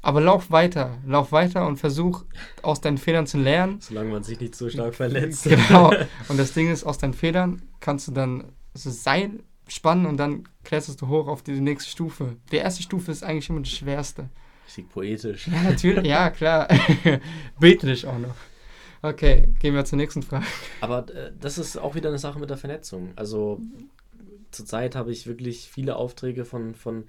Aber lauf weiter, lauf weiter und versuch aus deinen Fehlern zu lernen. Solange man sich nicht so stark verletzt. Genau. Und das Ding ist, aus deinen Fehlern kannst du dann das Seil spannen und dann kletterst du hoch auf die nächste Stufe. Die erste Stufe ist eigentlich immer die schwerste. Richtig poetisch. Ja, natürlich, ja, klar. Bildlich auch noch. Okay, gehen wir zur nächsten Frage. Aber äh, das ist auch wieder eine Sache mit der Vernetzung. Also zurzeit habe ich wirklich viele Aufträge von, von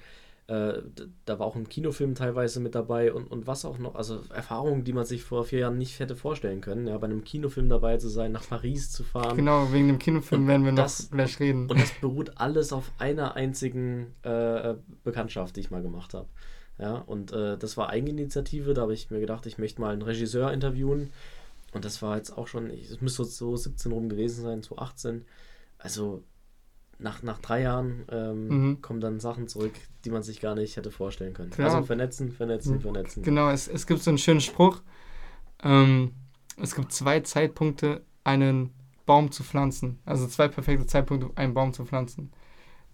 äh, da war auch ein Kinofilm teilweise mit dabei und, und was auch noch, also Erfahrungen, die man sich vor vier Jahren nicht hätte vorstellen können, ja, bei einem Kinofilm dabei zu sein, nach Paris zu fahren. Genau, wegen dem Kinofilm und werden wir das, noch gleich reden. Und das beruht alles auf einer einzigen äh, Bekanntschaft, die ich mal gemacht habe. Ja, und äh, das war Eigeninitiative, da habe ich mir gedacht, ich möchte mal einen Regisseur interviewen. Und das war jetzt auch schon, es müsste so 17 rum gewesen sein, so 18. Also nach, nach drei Jahren ähm, mhm. kommen dann Sachen zurück, die man sich gar nicht hätte vorstellen können. Klar. Also vernetzen, vernetzen, mhm. vernetzen. Genau, es, es gibt so einen schönen Spruch. Ähm, es gibt zwei Zeitpunkte, einen Baum zu pflanzen. Also zwei perfekte Zeitpunkte, einen Baum zu pflanzen.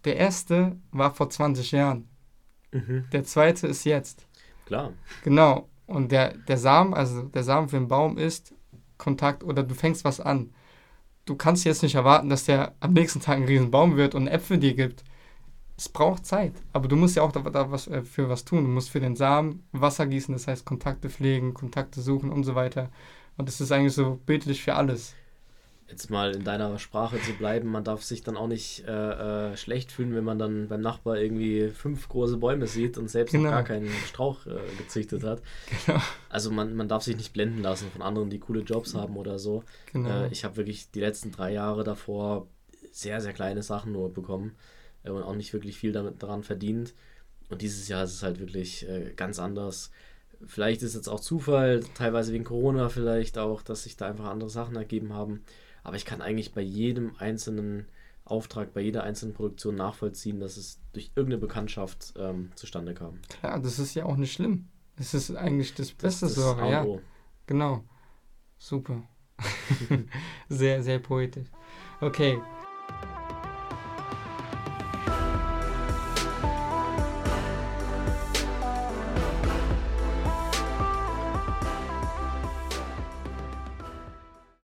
Der erste war vor 20 Jahren. Mhm. Der zweite ist jetzt. Klar. Genau. Und der, der Samen, also der Samen für den Baum ist Kontakt oder du fängst was an. Du kannst jetzt nicht erwarten, dass der am nächsten Tag ein Riesenbaum wird und Äpfel dir gibt. Es braucht Zeit, aber du musst ja auch da, da was, äh, für was tun. Du musst für den Samen Wasser gießen, das heißt Kontakte pflegen, Kontakte suchen und so weiter. Und das ist eigentlich so bildlich für alles jetzt mal in deiner Sprache zu bleiben, man darf sich dann auch nicht äh, äh, schlecht fühlen, wenn man dann beim Nachbar irgendwie fünf große Bäume sieht und selbst genau. noch gar keinen Strauch äh, gezüchtet hat. Genau. Also man, man darf sich nicht blenden lassen von anderen, die coole Jobs haben oder so. Genau. Äh, ich habe wirklich die letzten drei Jahre davor sehr, sehr kleine Sachen nur bekommen äh, und auch nicht wirklich viel damit daran verdient. Und dieses Jahr ist es halt wirklich äh, ganz anders. Vielleicht ist es jetzt auch Zufall, teilweise wegen Corona vielleicht auch, dass sich da einfach andere Sachen ergeben haben. Aber ich kann eigentlich bei jedem einzelnen Auftrag, bei jeder einzelnen Produktion nachvollziehen, dass es durch irgendeine Bekanntschaft ähm, zustande kam. Klar, das ist ja auch nicht schlimm. Das ist eigentlich das Beste das, das so, ja. Genau. Super. sehr, sehr poetisch. Okay,